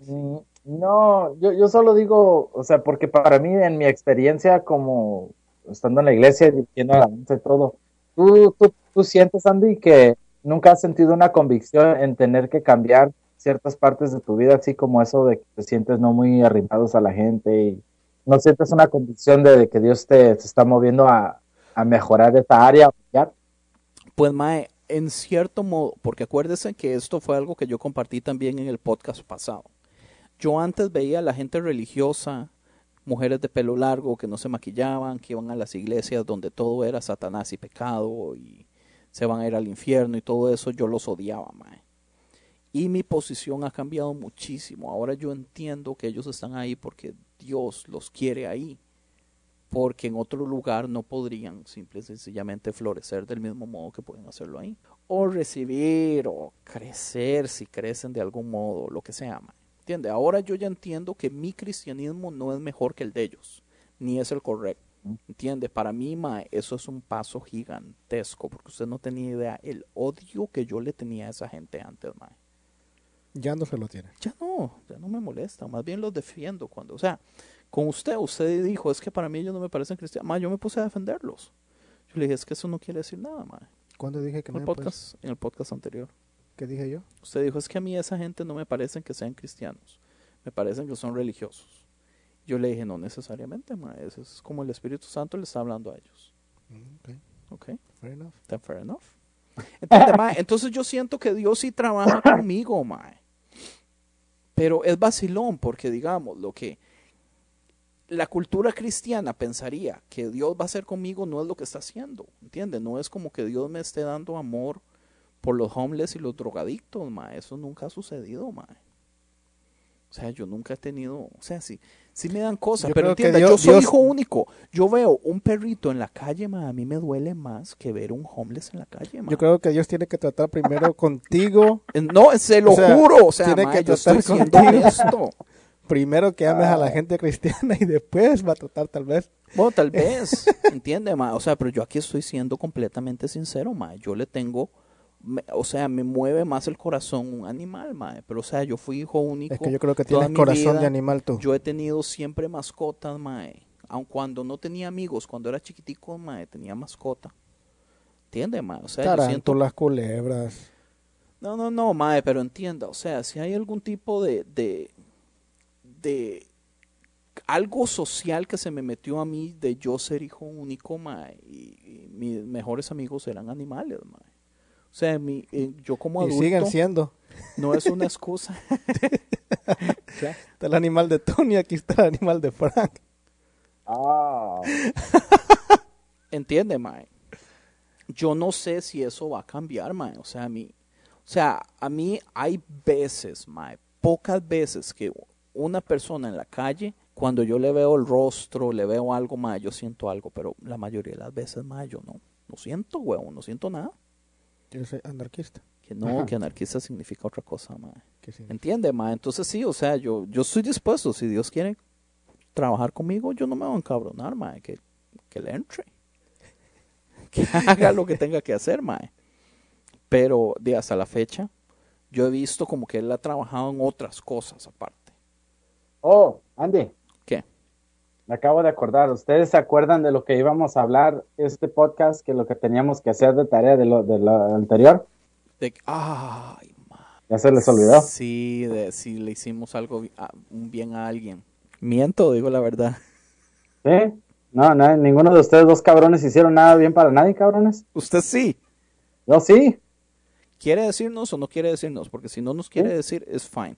Mm, No, yo, yo solo digo, o sea, porque para mí, en mi experiencia como estando en la iglesia y diciendo alabanza y todo, ¿tú, tú, tú sientes, Andy, que nunca has sentido una convicción en tener que cambiar ciertas partes de tu vida, así como eso de que te sientes no muy arrimados a la gente y no sientes una convicción de que Dios te, está moviendo a, mejorar esa área? Pues, Mae, en cierto modo, porque acuérdese que esto fue algo que yo compartí también en el podcast pasado. Yo antes veía a la gente religiosa, mujeres de pelo largo que no se maquillaban, que iban a las iglesias donde todo era Satanás y pecado y se van a ir al infierno y todo eso, yo los odiaba, mae. Y mi posición ha cambiado muchísimo. Ahora yo entiendo que ellos están ahí porque Dios los quiere ahí. Porque en otro lugar no podrían simple y sencillamente florecer del mismo modo que pueden hacerlo ahí. O recibir o crecer si crecen de algún modo, lo que sea. mae. ¿Entiende? Ahora yo ya entiendo que mi cristianismo no es mejor que el de ellos, ni es el correcto. ¿Entiende? Para mí, mae, eso es un paso gigantesco, porque usted no tenía idea el odio que yo le tenía a esa gente antes, mae. Ya no se lo tiene. Ya no, ya no me molesta, más bien los defiendo cuando, o sea, con usted, usted dijo, es que para mí ellos no me parecen cristianos, mae, yo me puse a defenderlos. Yo le dije, es que eso no quiere decir nada, mae. ¿Cuándo dije que En no? el pues? podcast, en el podcast anterior. ¿Qué dije yo? Usted dijo, es que a mí esa gente no me parecen que sean cristianos, me parecen que son religiosos. Yo le dije, no necesariamente, ma, eso es como el Espíritu Santo le está hablando a ellos. Mm, ok, ¿Ok? fair enough. Then fair enough. Entonces, ma, entonces yo siento que Dios sí trabaja conmigo, ma. Pero es vacilón porque, digamos, lo que la cultura cristiana pensaría que Dios va a hacer conmigo no es lo que está haciendo, ¿entiendes? No es como que Dios me esté dando amor por los homeless y los drogadictos, ma. Eso nunca ha sucedido, ma. O sea, yo nunca he tenido, o sea, sí, sí me dan cosas, Yo pero entienda, Dios- yo soy Dios- hijo único. Yo veo un perrito en la calle, ma, a mí me duele más que ver un homeless en la calle, ma. Yo creo que Dios tiene que tratar primero contigo, No, se lo O sea, juro, o sea, tiene ma, que yo estoy tratar contigo. honesto. primero que ames a la gente cristiana y después va a tratar tal vez. Bueno, tal vez, entiende, ma, o sea, pero yo aquí estoy siendo completamente sincero, ma. Yo le tengo, me- o sea, me mueve más el corazón un animal, ma. Pero, o sea, yo fui hijo único. Es que yo creo que tienes corazón vida. de animal tú. Yo he tenido siempre mascotas, mae. Aun cuando no tenía amigos, cuando era chiquitico, mae, tenía mascota. ¿Entiende, mae? O sea, siento... Tarántulas, culebras. No, no, no, mae, pero entienda. O sea, si hay algún tipo de... de, de algo social que se me metió a mí de yo ser hijo único, mae, y, y mis mejores amigos eran animales, mae. O sea, mi, eh, yo como Y adulto siguen siendo. no es una excusa. Está el animal de Tony, aquí está el animal de Frank. Ah, ¿Entiende, mae? Yo no sé si eso va a cambiar, mae. O sea, a mí, o sea, a mí hay veces, mae, pocas veces que una persona en la calle, cuando yo le veo el rostro, le veo algo, mae, yo siento algo, pero la mayoría de las veces, mae, yo no, no siento, huevón, no siento nada. Yo soy anarquista. Que no, que anarquista significa otra cosa, mae. ¿Entiende, mae? Entonces sí, o sea, yo, yo estoy dispuesto, si Dios quiere trabajar conmigo, yo no me voy a encabronar, mae, que, que le entre. Que haga lo que tenga que hacer, mae. Pero de hasta la fecha, yo he visto como que él ha trabajado en otras cosas aparte. oh, Andy, ¿Qué? Me acabo de acordar. ¿Ustedes se acuerdan de lo que íbamos a hablar este podcast, que lo que teníamos que hacer de tarea de lo, de lo anterior? De, ay. ¿Ya se les olvidó? Sí, de si le hicimos algo, bi- a- un bien a alguien. Miento, digo la verdad. ¿Sí? No, no, ninguno de ustedes dos cabrones hicieron nada bien para nadie, cabrones. Usted sí. Yo sí. ¿Quiere decirnos o no quiere decirnos? Porque si no nos quiere decir, es fine.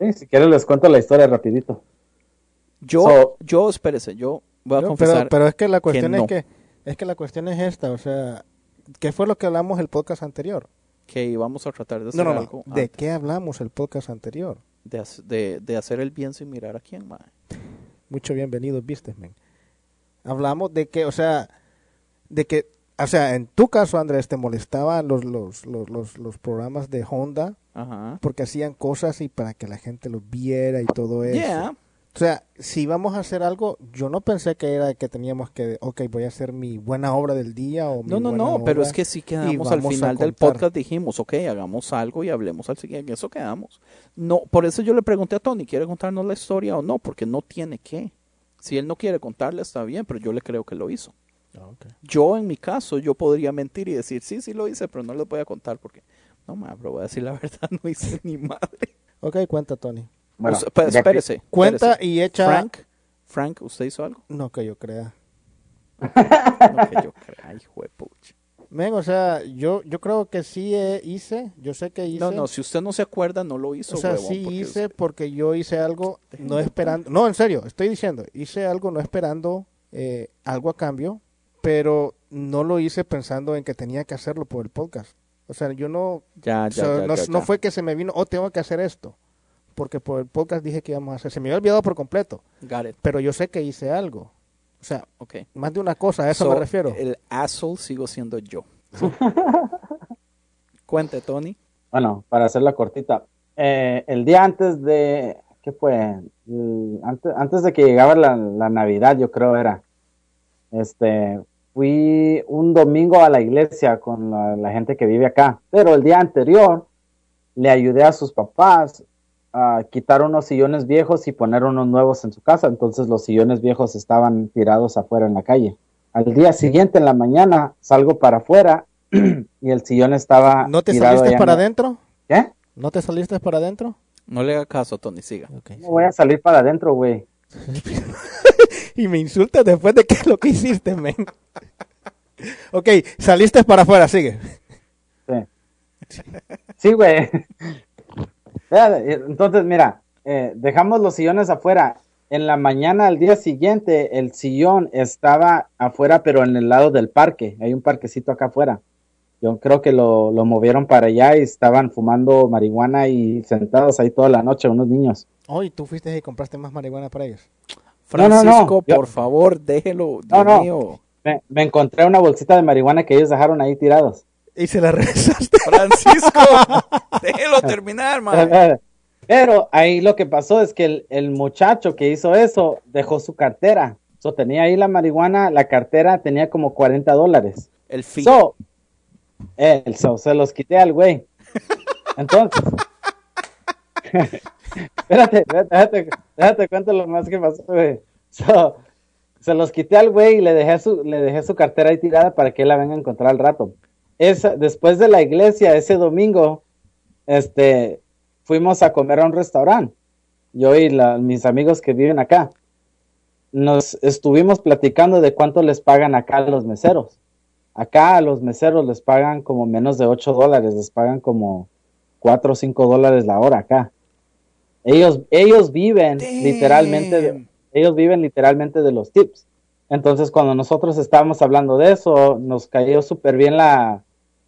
Sí, si quieren les cuento la historia rapidito. Yo, So- yo, espérese, yo voy a No, confesar. pero, pero es que la cuestión no. es que es que la cuestión es esta, o sea, ¿qué fue lo que hablamos el podcast anterior? que íbamos a tratar de hacer no, no. algo ¿De antes qué hablamos el podcast anterior? de, de- de hacer el bien sin mirar a quién, mae. Mucho bienvenido, men. Hablamos de que, o sea, de que, o sea, en tu caso, Andrés, te molestaban los, los, los, los, los programas de Honda Ajá. porque hacían cosas y para que la gente los viera y todo eso. Yeah. O sea, si vamos a hacer algo, yo no pensé que era que teníamos que, ok, voy a hacer mi buena obra del día o mi No, no, buena no, pero es que y quedamos al final del podcast, dijimos, ok, hagamos algo y hablemos al siguiente, en eso quedamos. No, por eso yo le pregunté a Tony, ¿quiere contarnos la historia o no? Porque no tiene que. Si él no quiere contarle, está bien, pero yo le creo que lo hizo. Ah, ok. Yo, en mi caso, yo podría mentir y decir, sí, sí lo hice, pero no les voy a contar porque, no, ma, pero voy a decir la verdad, no hice ni madre. Ok, cuenta, Tony. Bueno, O sea, pues, espérese. Cuenta espérese. y echa... Frank, Frank, ¿usted hizo algo? No que yo crea. No, que yo crea, hijo de pucha. Men, o sea, yo, yo creo que sí eh, hice, yo sé que hice. No, no, si usted no se acuerda, no lo hizo, o sea, huevón, sí porque hice porque yo hice algo no esperando. No, en serio, estoy diciendo, hice algo no esperando eh, algo a cambio, pero no lo hice pensando en que tenía que hacerlo por el podcast. O sea, yo no, Ya, o ya, sea, ya, no, fue que se me vino, oh, tengo que hacer esto. Porque por el podcast dije que íbamos a hacer. Se me había olvidado por completo. Got it. Pero yo sé que hice algo. O sea, Ok. más de una cosa, a eso So, me refiero. El asshole sigo siendo yo. Cuente, Tony. Bueno, para hacerla cortita, eh, el día antes de, ¿qué fue? El- antes, antes de que llegaba la, la Navidad, yo creo era, este, fui un domingo a la iglesia con la, la gente que vive acá, pero el día anterior le ayudé a sus papás a quitar unos sillones viejos y poner unos nuevos en su casa, entonces los sillones viejos estaban tirados afuera en la calle. Al día siguiente, en la mañana, salgo para afuera y el sillón estaba ¿No te tirado saliste para adentro? ¿Qué? ¿No te saliste para adentro? No le haga caso, Tony, siga. No voy a salir para adentro, güey. Y me insultas después de que lo que hiciste, men. ok, saliste para afuera, sigue. Sí. Sí, güey. Espérate, Entonces, mira, eh, dejamos los sillones afuera. En la mañana, al día siguiente, el sillón estaba afuera, pero en el lado del parque. Hay un parquecito acá afuera. Yo creo que lo, lo movieron para allá y estaban fumando marihuana y sentados ahí toda la noche unos niños. Hoy tú fuiste y compraste más marihuana para ellos. No, no, no. Francisco, Yo- por favor, déjelo. No, Dios no. mío. Me, me encontré una bolsita de marihuana que ellos dejaron ahí tirados. Y se la regresaste. Francisco, déjelo terminar, man. Pero ahí lo que pasó es que el, el muchacho que hizo eso dejó su cartera. So, tenía ahí la marihuana, la cartera tenía como 40 dólares. El fin. So, él, so, se los quité al güey. Entonces, espérate, espérate, déjate, déjate cuento lo más que pasó, güey. So, se los quité al güey y le dejé su, le dejé su cartera ahí tirada para que él la venga a encontrar al rato. Esa, después de la iglesia, ese domingo, este, fuimos a comer a un restaurante. Yo y la- mis amigos que viven acá. Nos estuvimos platicando de cuánto les pagan acá a los meseros. Acá a los meseros les pagan como menos de 8 dólares, les pagan como 4 o 5 dólares la hora acá. Ellos, ellos viven literalmente, ellos viven literalmente de los tips. Entonces, cuando nosotros estábamos hablando de eso, nos cayó súper bien la,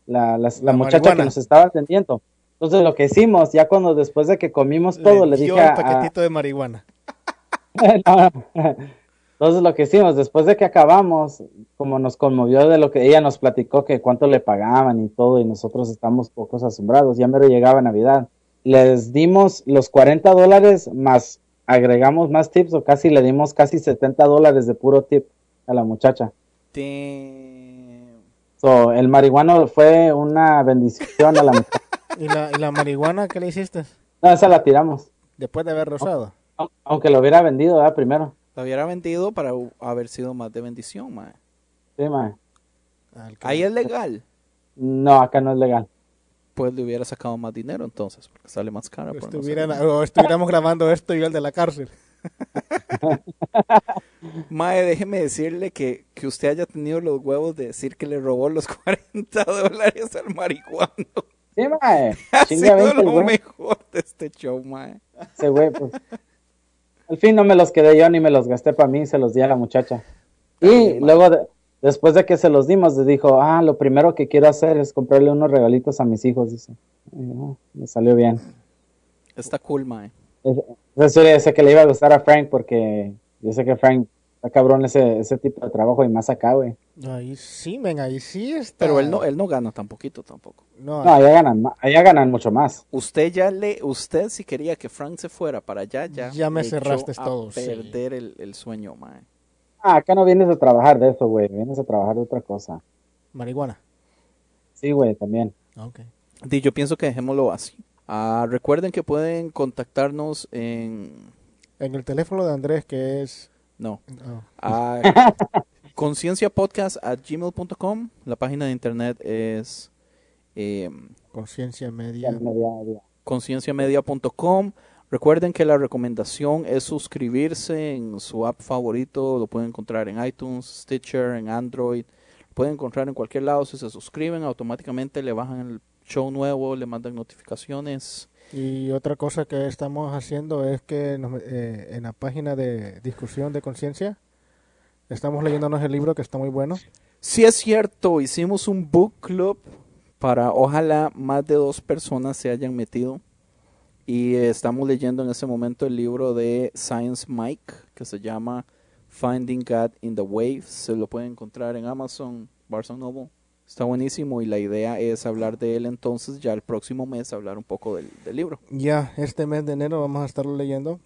la, la- muchacha marihuana. que nos estaba atendiendo. Entonces, lo que hicimos, ya cuando después de que comimos todo, le, dio dije el a- paquetito de marihuana. no. Entonces lo que hicimos, después de que acabamos, como nos conmovió de lo que ella nos platicó, que cuánto le pagaban y todo, y nosotros estamos pocos asombrados, ya mero llegaba Navidad. Les dimos los 40 dólares más agregamos más tips o casi le dimos casi 70 dólares de puro tip a la muchacha. So, el marihuano fue una bendición a la muchacha. ¿Y la, ¿Y la marihuana qué le hiciste? No, esa la tiramos. Después de haber rosado. Au- Aunque lo hubiera vendido, ¿verdad? Primero. Lo hubiera vendido para haber sido más de bendición, man. Sí, que- Ahí es legal. No, acá no es legal. Pues le hubiera sacado más dinero entonces, porque sale más cara. Estuvieran- o estuviéramos grabando esto y yo el de la cárcel. Mae, déjeme decirle que, que usted haya tenido los huevos de decir que le robó los 40 dólares al marihuano. Sí, mae. Ha sido lo güey. mejor de este show, mae. Ese güey, pues. Al fin no me los quedé yo ni me los gasté para mí, se los di a la muchacha. Y luego, de- después de que se los dimos, le dijo, ah, lo primero que quiero hacer es comprarle unos regalitos a mis hijos, dice. Y yo, "Ah, me salió bien. Está cool, mae. Es- Eso yo sé que le iba a gustar a Frank porque yo sé que Frank está cabrón ese, ese tipo de trabajo y más acá, güey. Ahí sí, ven, ahí sí está. Pero él no, él no gana tan poquito tampoco. No, No, allá ganan, allá ganan mucho más. Usted ya le, usted si quería que Frank se fuera para allá, ya, Ya me cerraste todo, sí. perder el, el sueño, mae. Ah, acá no vienes a trabajar de eso, güey. Vienes a trabajar de otra cosa. marihuana. Sí, güey, también. Ok. Di, yo pienso que dejémoslo así. Ah, recuerden que pueden contactarnos en... En el teléfono de Andrés, que es. No. no, a concienciapodcast at gmail.com. La página de internet es eh, conciencia media. concienciamedia.com. Recuerden que la recomendación es suscribirse en su app favorito. Lo pueden encontrar en iTunes, Stitcher, en Android. Lo pueden encontrar en cualquier lado. Si se suscriben, automáticamente le bajan el show nuevo, le mandan notificaciones. Y otra cosa que estamos haciendo es que nos- eh, en la página de discusión de conciencia estamos leyéndonos el libro que está muy bueno. Sí es cierto, hicimos un book club para ojalá más de dos personas se hayan metido. Y eh, estamos leyendo en ese momento el libro de Science Mike que se llama Finding God in the Waves. Se lo pueden encontrar en Amazon, Barnes Noble. Está buenísimo y la idea es hablar de él entonces ya el próximo mes, hablar un poco del, del libro. Ya, este mes de enero vamos a estarlo leyendo.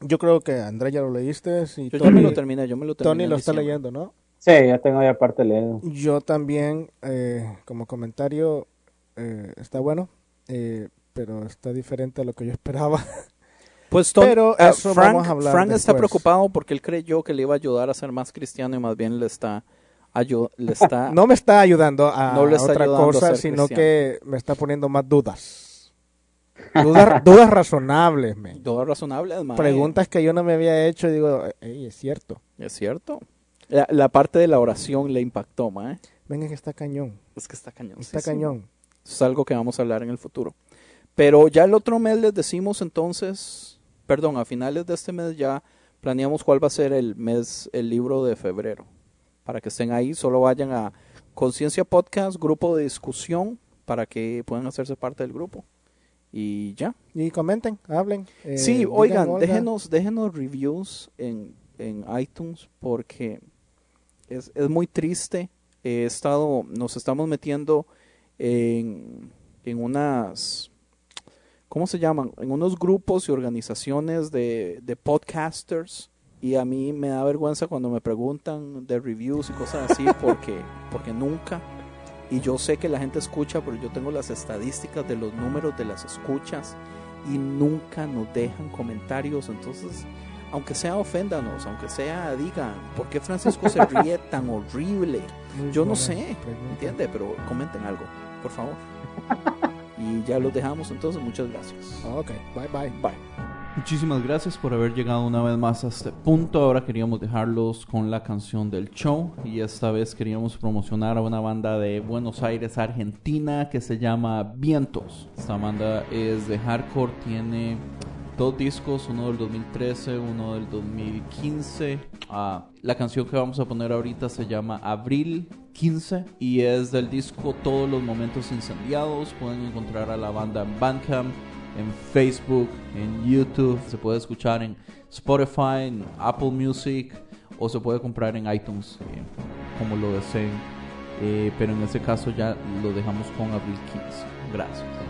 Yo creo que Andrea ya lo leíste. Y Yo Tony, ya me lo terminé, yo me lo terminé. Tony lo está diciembre. leyendo, ¿no? Sí, ya tengo ya parte leído. Yo también, eh, como comentario, eh, está bueno, eh, pero está diferente a lo que yo esperaba. Pues Tony- Pero ah, eso Frank, vamos a hablar Frank está preocupado porque él creyó que le iba a ayudar a ser más cristiano y más bien le está le está no me está ayudando a No está otra ayudando a cosa, ser sino cristiano. que me está poniendo más dudas. Dudas, dudas razonables, men. todo razonable, mae. Preguntas que yo no me había hecho y digo, "Ey, es cierto. Es cierto. La, la parte de la oración le impactó, mae. Venga que está cañón, Es que está cañón. está sí, sí. cañón. Es algo que vamos a hablar en el futuro. Pero ya el otro mes les decimos entonces, perdón, a finales de este mes ya planeamos cuál va a ser el mes, el libro de febrero. Para que estén ahí, solo vayan a Conciencia Podcast, grupo de discusión, para que puedan hacerse parte del grupo. Y ya. Y comenten, hablen. eh, sí, digan, oigan, "Olga". déjenos, déjenos reviews en, en iTunes porque es, es muy triste. He estado, nos estamos metiendo en, en unas, ¿cómo se llaman? En unos grupos y organizaciones de, de podcasters y a mí me da vergüenza cuando me preguntan de reviews y cosas así porque, porque nunca. Y yo sé que la gente escucha, pero yo tengo las estadísticas de los números de las escuchas y nunca nos dejan comentarios. Entonces, aunque sea oféndanos, aunque sea digan, ¿por qué Francisco se ríe tan horrible? Yo no sé. ¿entiende? Pero comenten algo, por favor. Y ya los dejamos entonces, muchas gracias. Ok, bye bye. Bye. Muchísimas gracias por haber llegado una vez más a este punto. Ahora queríamos dejarlos con la canción del show y esta vez queríamos promocionar a una banda de Buenos Aires, Argentina, que se llama Vientos. Esta banda es de hardcore, tiene dos discos, uno del 2013, uno del 2015. Ah, la canción que vamos a poner ahorita se llama Abril 15 y es del disco Todos los Momentos Incendiados. Pueden encontrar a la banda en Bandcamp en Facebook, en YouTube, se puede escuchar en Spotify, en Apple Music o se puede comprar en iTunes, eh, como lo deseen. Eh, pero en ese caso ya lo dejamos con Abril 15. Gracias.